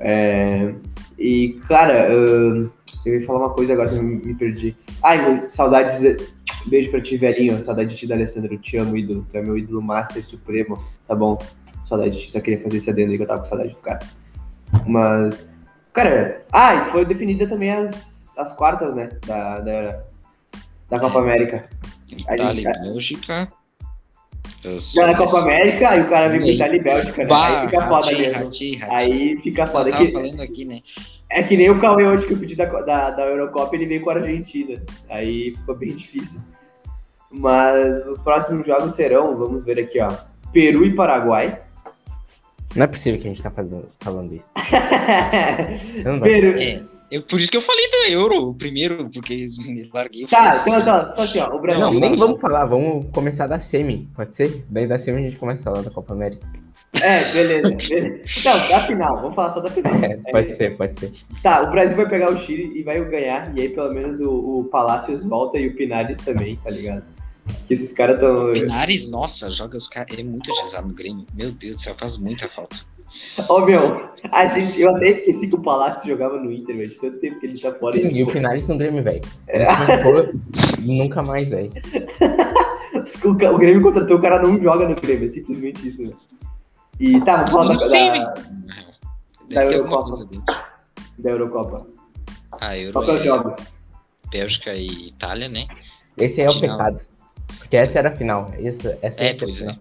S1: É, e, cara, ahn, eu ia falar uma coisa agora que eu me, me perdi. Ai, saudades, beijo pra ti, velhinho, saudade de ti, da Alessandro, eu te amo, ídolo, tu é meu ídolo master supremo, tá bom? Saudade de ti, só queria fazer esse adendo aí que eu tava com saudade do cara. Mas, cara, ah, e foi definida também as, as quartas, né, da, da, da Copa América.
S2: Itália
S1: gente-
S2: e Bélgica. Eu
S1: Já na Copa
S2: Suécia.
S1: América, aí o cara vem com
S2: E aí?
S1: Itália e Bélgica, né?
S2: Bah,
S1: Aí fica foda
S2: rati,
S1: mesmo. Aí fica
S2: Nós
S1: foda. É
S2: tava
S1: que,
S2: falando aqui, né?
S1: é que nem o Cauê hoje que eu pedi da, da, da Eurocopa, ele veio com a Argentina. Aí ficou bem difícil. Mas os próximos jogos serão, vamos ver aqui, ó. Peru e Paraguai.
S3: Não é possível que a gente tá fazendo, falando isso.
S1: Peru.
S2: É, eu, por isso que eu falei da Euro primeiro, porque larguei
S1: Tá,
S2: foda-se.
S1: então só, só assim, ó. O Brasil.
S3: Não, nem vamos falar, vamos começar da semi, pode ser? Daí da semi a gente começa a falar da Copa América.
S1: É, beleza, beleza. Então, da final, vamos falar só da final.
S3: É, pode ser, pode ser.
S1: Tá, o Brasil vai pegar o Chile e vai ganhar, e aí pelo menos o, o Palácios volta e o Pinares também, tá ligado? Que esses caras tão.
S2: Pinares, nossa, joga os caras. Ele é muito agilizado no Grêmio. Meu Deus do céu, faz muita falta.
S1: Ô meu, a gente, eu até esqueci que o Palácio jogava no Inter, velho, de tanto tempo que ele tá fora.
S3: Sim, e o Pinares no Grêmio, velho. Machucou, nunca mais, velho.
S1: O, Grêmio contratou, o cara não joga no Grêmio, é simplesmente isso, né? E tá, vamos falar da,
S2: sei,
S1: da,
S2: velho.
S1: da Eurocopa. da Eurocopa.
S2: Ah, Euro
S1: Qual é os
S2: é
S1: jogos?
S2: Bélgica e Itália, né?
S3: Esse aí é o
S2: Final.
S3: pecado. Porque essa era a final. Isso, essa
S2: É,
S3: a
S2: pois
S3: final.
S2: é.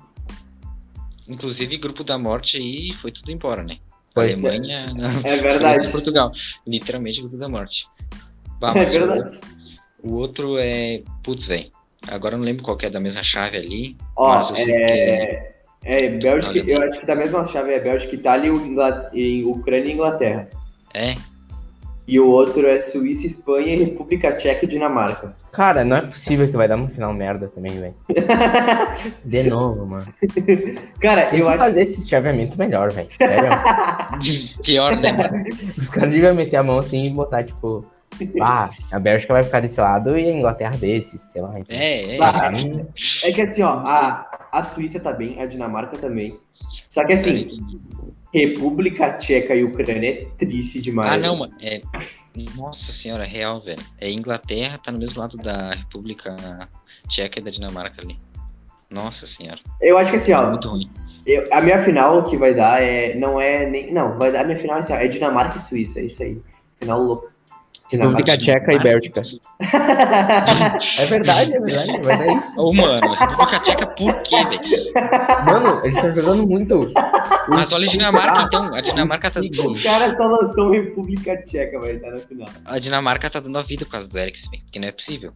S2: Inclusive, grupo da morte aí foi tudo embora, né?
S3: Pois é.
S2: Alemanha,
S1: É verdade.
S2: e Portugal. Literalmente grupo da morte. Bah,
S1: É
S2: o
S1: verdade.
S2: outro- O outro é. Putz, velho. Agora eu não lembro qual que é da mesma chave ali.
S1: Ó,
S2: Mas eu sei que
S1: é, é Bélgica, eu acho que da mesma chave é Bélgica, Itália, e e e Inglaterra.
S2: É.
S1: E o outro é Suíça, Espanha, República Tcheca e Dinamarca.
S3: Cara, não é possível que vai dar uma final merda também, velho. De novo, mano.
S1: Cara,
S3: Tem
S1: eu
S3: que
S1: acho.
S3: fazer esse chaveamento melhor, velho. Sério.
S2: Pior, né? mano?
S3: Os caras deviam meter a mão assim e botar, tipo, ah, a Bélgica vai ficar desse lado e a Inglaterra desse, sei lá. então.
S2: É, é.
S1: Ah, É que assim, ó, a, a Suíça tá bem, a Dinamarca também. Só que assim, República Tcheca e Ucrânia é triste demais.
S2: Ah, não, mano. É... Nossa senhora, é real, velho. É Inglaterra, tá no mesmo lado da República Tcheca e da Dinamarca ali. Nossa senhora.
S1: Eu acho que assim, ó,
S2: Muito ruim.
S1: eu- a minha final que vai dar é. Não é nem. Não, vai dar a minha final assim, ó, é Dinamarca e Suíça, é isso aí. Final louca.
S3: República Tcheca e Bélgica. É verdade, é verdade, vai dar isso.
S2: Ô, mano, República Tcheca por quê, velho?
S3: Mano, eles estão jogando muito.
S2: Mas olha a Dinamarca, então. A Dinamarca tá.
S1: O cara só lançou República Tcheca, vai estar na final.
S2: A Dinamarca tá dando a vida por causa do Eriksen, velho. Porque não é possível.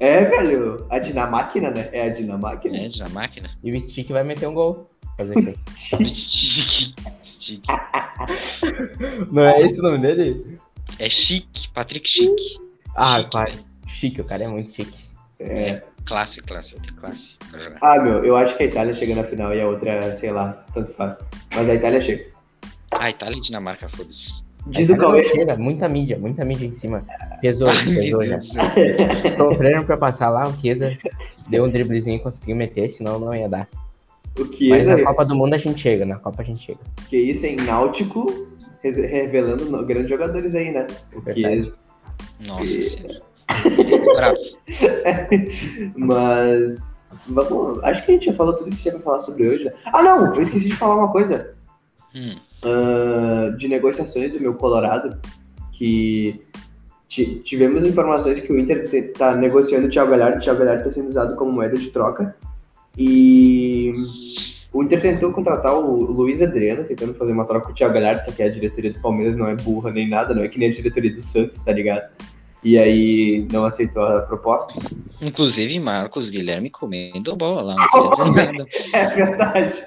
S1: É, velho. A Dinamáquina, né? É a Dinamáquina.
S2: É, Dinamarca, né?
S3: E o Stick vai meter um gol. Fazer?
S2: Chique. Chique.
S3: Não é esse o nome dele?
S2: É chique, Patrick Chique.
S3: Ah,
S2: Chique,
S3: claro. Chique, o cara é muito chique.
S1: É.
S2: Classe, classe, classe jogar.
S1: Ah, meu, eu acho que a Itália chega na final e a outra, sei lá, tanto faz. Mas a Itália chega.
S2: Ah, Itália e Dinamarca, foda-se.
S1: Diz o Cauê.
S3: chega, muita mídia, muita mídia em cima. Pesou, pesou já.
S2: Céu.
S3: Sofreram pra passar lá, o Chiesa deu um driblezinho e conseguiu meter, senão não ia dar.
S1: O que
S3: Mas
S1: é,
S3: na Copa do Mundo a gente chega, na Copa a gente chega.
S1: que isso, hein? Náutico re- revelando grandes jogadores aí, né? O
S3: Verdade.
S2: Nossa senhora. Bravo.
S1: Mas. Vamos, acho que a gente já falou tudo que tinha pra falar sobre hoje. né? Ah, não! Eu esqueci de falar uma coisa.
S2: Hum,
S1: ah, de negociações do meu Colorado. Que ti- tivemos informações que o Inter te- tá negociando o Thiago Galhardo. O Thiago Galhardo tá sendo usado como moeda de troca. E o Inter tentou contratar o Luiz Adriano, tentando fazer uma troca com o Thiago Galhardo, só que a diretoria do Palmeiras não é burra nem nada, não é que nem a diretoria do Santos, tá ligado? E aí não aceitou a proposta.
S2: Inclusive, Marcos Guilherme comendo bola lá. Não.
S1: É verdade.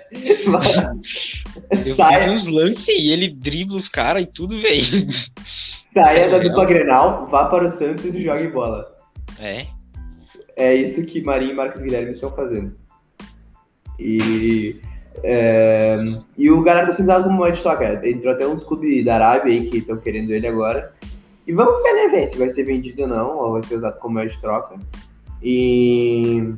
S1: Mas-
S2: Eu vi uns lances e ele dribla os caras e tudo, velho.
S1: saia da dupla Grenal, vá para o Santos e jogue bola.
S2: É.
S1: É isso que Marinho e Marcos Guilherme estão fazendo. E, é, e o Galhardo tá sendo usado como moeda de troca. Entrou até uns clubes da Arábia aí que estão querendo ele agora. E vamos ver, né, velho, se vai ser vendido ou não, ou vai ser usado como moeda de troca. E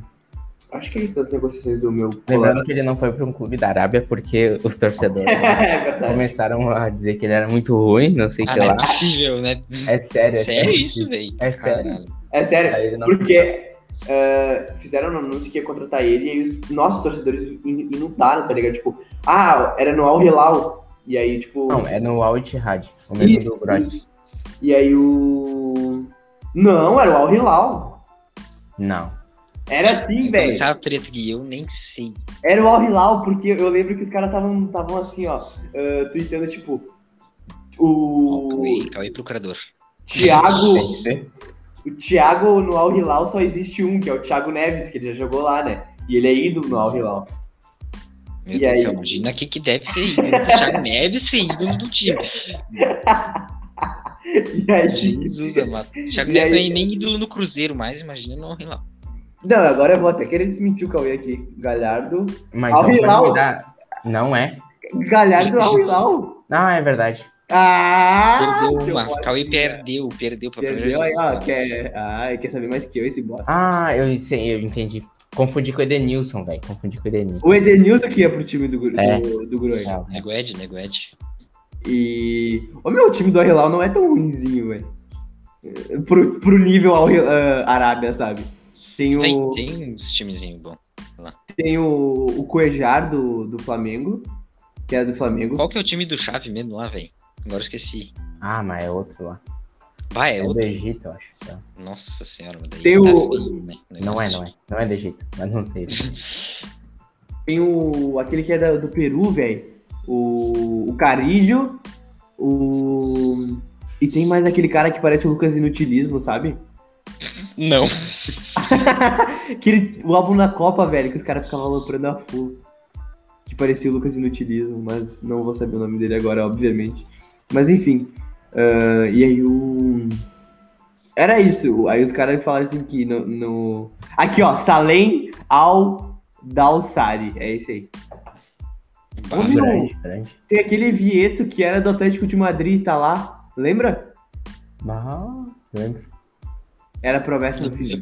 S1: acho que é isso das negociações do meu
S3: Lembrando
S1: Colorado.
S3: que ele não foi para um clube da Arábia porque os torcedores
S1: É
S3: começaram a dizer que ele era muito ruim, não sei o
S2: Ah,
S3: que
S2: não é
S3: lá.
S2: possível, né?
S3: É sério, é
S2: Sério isso, velho?
S3: É sério.
S1: É sério. Porque eh, fizeram um anúncio que ia contratar ele e aí os nossos torcedores in- inundaram, tá ligado? Tipo, ah, era no Al Hilal. E aí, tipo.
S3: Não, é no Al Ittihad, o mesmo
S1: Isso,
S3: do
S1: isso. E aí o. Não, era o Al Hilal.
S3: Não.
S1: Era assim, velho.
S2: Essa treta que eu nem sei.
S1: Era o Al Hilal, porque eu lembro que os caras estavam tavam assim, ó, uh, tweetando, tipo. O
S2: Cauê, Cauê procurador.
S1: Thiago. O Thiago no Al Hilal só existe um, que é o Thiago Neves, que ele já jogou lá, né? E ele é ídolo no Al Hilal.
S2: Meu
S1: E
S2: Deus
S1: aí?
S2: céu, imagina o que, que deve ser ídolo. O Thiago Neves ser ídolo do time.
S1: E aí.
S2: Jesus amado. O Thiago
S1: E
S2: Neves
S1: aí?
S2: não é nem ídolo no Cruzeiro mais, imagina no Hilal.
S1: Não, agora eu vou até querer desmentir o Cauê aqui. Galhardo.
S3: Mas
S1: Al
S3: não, pode
S1: Hilal.
S3: não é?
S1: Galhardo Al Hilal.
S3: Não, é verdade.
S1: Ah!
S2: Perdeu uma. Cauê perdeu, perdeu primeira
S1: Perdeu aí, ó. Quer, ah, quer saber mais que eu esse bosta.
S3: Ah, eu sei, eu entendi. Confundi com o Edenilson, velho. Confundi com o Edenilson.
S1: O Edenilson que ia pro time do,
S3: É.
S1: do, do Groi.
S3: Não,
S2: Nego Ed, Nego Ed.
S1: E. O meu time do Al não é tão ruimzinho, velho. Pro, pro nível Al Hilal, ah, Arábia, sabe? Tem o,
S2: Tem, tem uns timezinhos bons.
S1: tem o, o Cuejar do, do Flamengo. que era do Flamengo.
S2: Qual que é o time do Chave mesmo lá, velho? Agora eu esqueci.
S3: Ah, mas é outro lá.
S2: Vai, é,
S3: É do
S2: outro.
S3: Egito, eu acho. tá?
S2: Nossa senhora, mas daí
S1: Tem
S2: tá
S1: o-
S2: feio, né,
S3: Não é, não é. Não é do Egito, mas não sei.
S1: Tem o. aquele que é da- do Peru, velho. O. O Carijo. O. E tem mais aquele cara que parece o Lucas Inutilismo, sabe?
S2: Não.
S1: Aquele, o álbum na Copa, velho, que os caras ficavam aloprando a full. Que parecia o Lucas Inutilismo, mas não vou saber o nome dele agora, obviamente. Mas enfim. ah, e aí o. Era isso. Aí os caras falaram assim que no. no- Aqui, ó, Salem Al Dalsari. É esse aí.
S2: Bah,
S1: Ô,
S3: grande, grande.
S1: Tem aquele Vieto que era do Atlético de Madrid, tá lá. Lembra?
S3: Ah, lembro.
S1: Era promessa do FIFA.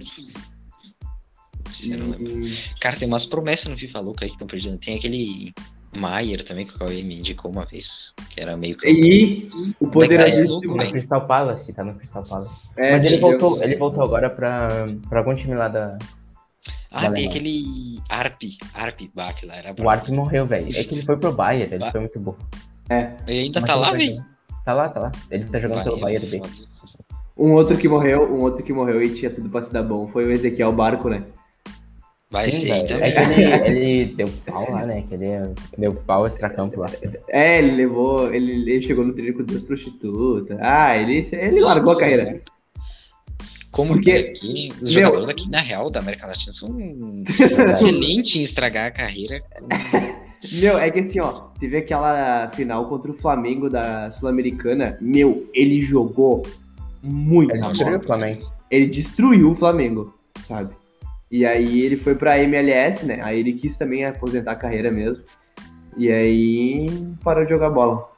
S2: Cara, tem umas promessas no FIFA louco aí que estão perdidas. Tem aquele Maier também, que o Cauê me indicou uma vez. Que era meio que.
S1: E o
S2: é tá
S1: poderosíssimo.
S2: louco,
S3: No
S2: velho?
S3: Crystal Palace, tá no Crystal Palace.
S1: É,
S3: Mas ele
S1: Deus.
S3: voltou, ele voltou agora pra, pra algum time lá da.
S2: Ah,
S3: Valeu.
S2: tem aquele Arp. Arp Bach lá. Era
S3: O Arp morreu, velho. É que ele foi pro Bayern, ele
S2: Ah.
S3: foi muito burro.
S2: Ele ainda
S3: Mas
S2: tá lá,
S3: tá
S2: velho?
S3: Tá lá, tá lá. Ele tá jogando pelo Bayern B.
S1: Um outro que morreu, um outro que morreu e tinha tudo pra se dar bom. Foi o Ezequiel Barco, né?
S2: Vai
S3: Sim,
S2: também.
S3: É que ele, ele deu pau lá, né? Que ele deu pau extracampo lá.
S1: É, ele levou. Ele, ele chegou no treino com duas prostitutas. Ah, ele, ele largou a carreira.
S2: Como
S1: Porque-
S2: que aqui, os
S1: meu-
S2: jogadores daqui, na real, da América Latina são excelentes em estragar a carreira.
S1: Meu, é que assim, ó, teve aquela final contra o Flamengo da Sul-Americana. Meu, ele jogou muito
S3: Ele destruiu o Flamengo.
S1: Ele destruiu o Flamengo, sabe? E aí ele foi pra MLS, né? Aí ele quis também aposentar a carreira mesmo. E aí parou de jogar bola.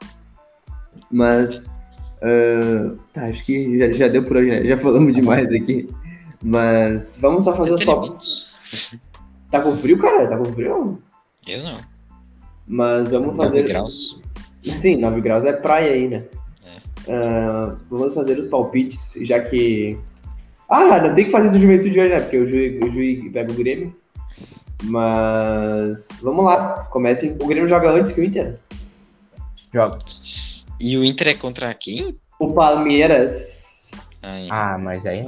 S1: Mas. ah, tá, acho que já, já deu por hoje, né? Já falamos demais aqui. Mas vamos só fazer os.
S2: Entretenimento.
S1: Tá com frio, cara? Tá com frio?
S2: Eu não.
S1: Mas vamos
S2: 9
S1: fazer.
S2: graus.
S1: Sim, 9 graus é praia aí, né?
S2: É.
S1: Ah, vamos fazer os palpites, já que. Ah, não tem que fazer do Juventude hoje, né? Porque o Juiz, o Juiz pega o Grêmio. Mas. Vamos lá. Comecem. O Grêmio joga antes que o Inter.
S3: Joga.
S2: E o Inter é contra quem?
S1: O Palmeiras.
S2: Ai,
S3: Ah, mas aí.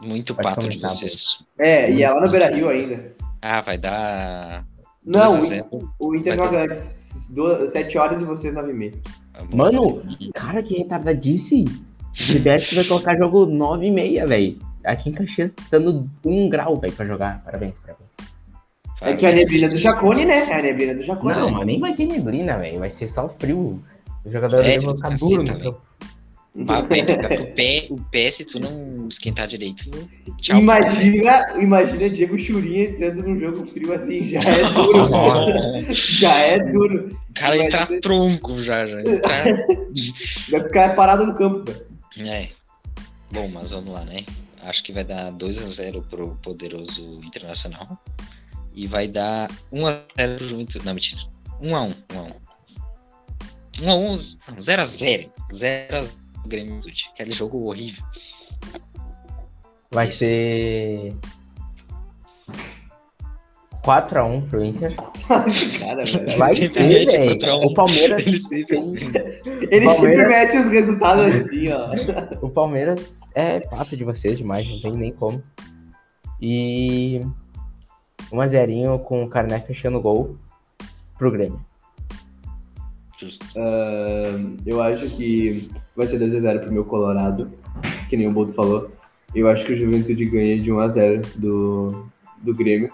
S2: muito
S3: pode
S2: pato de vocês.
S1: É, e é lá no Beira Rio ainda.
S2: Ah, vai dar.
S1: Não,
S2: 2 a
S1: o,
S2: 0.
S1: In- o Inter
S2: Vai
S1: joga antes. Duas, 7 horas e vocês 9 e meia.
S3: Mano, cara, que retardadice. O CBF vai colocar jogo 9 e meia, velho. Aqui em Caxias, dando um grau, velho, pra jogar. Parabéns, parabéns.
S1: É que é a neblina do Jacone, né? É a neblina do Jacone.
S3: Não, mas nem vai ter neblina, velho. Vai ser só frio. Os jogadores
S2: É,
S3: vão ficar duros no campo.
S2: Vai o pé, o pé, se tu não esquentar direito. Tchau.
S1: Imagina, imagina Diego Churinha entrando num jogo frio assim, já é duro. Já é duro.
S2: O cara entrar
S1: Imagina-
S2: tronco já, já. Entrar...
S1: Vai ficar parado no campo, velho.
S2: É. Bom, mas vamos lá, né? Acho que vai dar 2x0 pro poderoso Internacional. E vai dar 1x0 pro Juventude. Não, mentira. 1x1. 1x1. 1x1. 0x0. 0x0 pro Grêmio Juventude. Aquele jogo horrível.
S3: Vai ser. 4x1 pro Inter.
S1: Cara, velho.
S3: Vai ser, velho.
S2: 4 a 1.
S3: O Palmeiras.
S2: Ele sempre-
S1: Ele
S3: Palmeiras-
S1: sempre mete os resultados assim, ó.
S3: O Palmeiras é pato de vocês demais, não tem nem como. E. 1x0 com o Carné fechando o gol pro Grêmio.
S2: Justo.
S1: Eu acho que vai ser 2x0 pro meu Colorado, que nem o Boto falou. Eu acho que o Juventude ganha de 1x0 do, do Grêmio.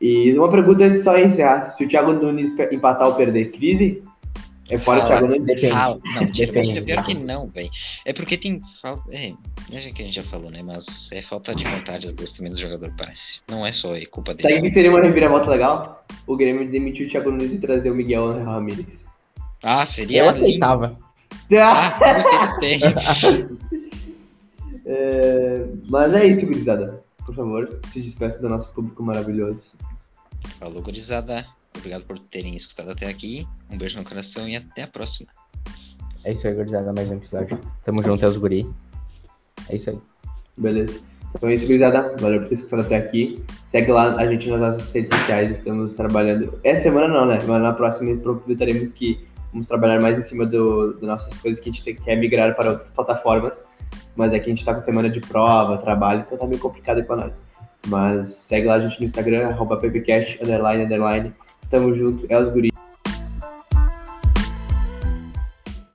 S1: E uma pergunta antes de só encerrar. Se o Thiago Nunes empatar ou perder, crise? É fora o
S2: Fala.
S1: Thiago Nunes?
S3: Depende.
S2: Ah, não,
S3: Depende.
S2: mentira, pior que não, velho. É porque tem falta. É, é que a gente já falou, né? Mas é falta de vontade, às vezes, também do jogador, parece. Não é só é culpa
S1: Sabe
S2: dele.
S1: que seria uma reviravolta legal? O Grêmio demitiu o Thiago Nunes e trazer o Miguel Ramírez.
S2: Ah, seria
S3: Eu aceitava.
S1: Ah,
S2: Ah, não sei tem.
S1: é, mas é isso, gurizada. Por favor, se despeça do nosso público maravilhoso.
S2: Falou, gurizada. Obrigado por terem escutado até aqui. Um beijo no coração e até a próxima.
S3: É isso aí, gurizada, mais um episódio. Tamo junto, é os guri. É isso aí.
S1: Beleza? Então é isso, gurizada. Valeu por ter escutado até aqui. Segue lá a gente nas nossas redes sociais, estamos trabalhando. Essa semana não, né? Mas na próxima aproveitaremos que vamos trabalhar mais em cima do, das nossas coisas que a gente quer migrar para outras plataformas. Mas aqui a gente tá com semana de prova, trabalho, então tá meio complicado para nós. Mas segue lá a gente no Instagram, arroba ppcast, underline, underline. Tamo junto, é os guris.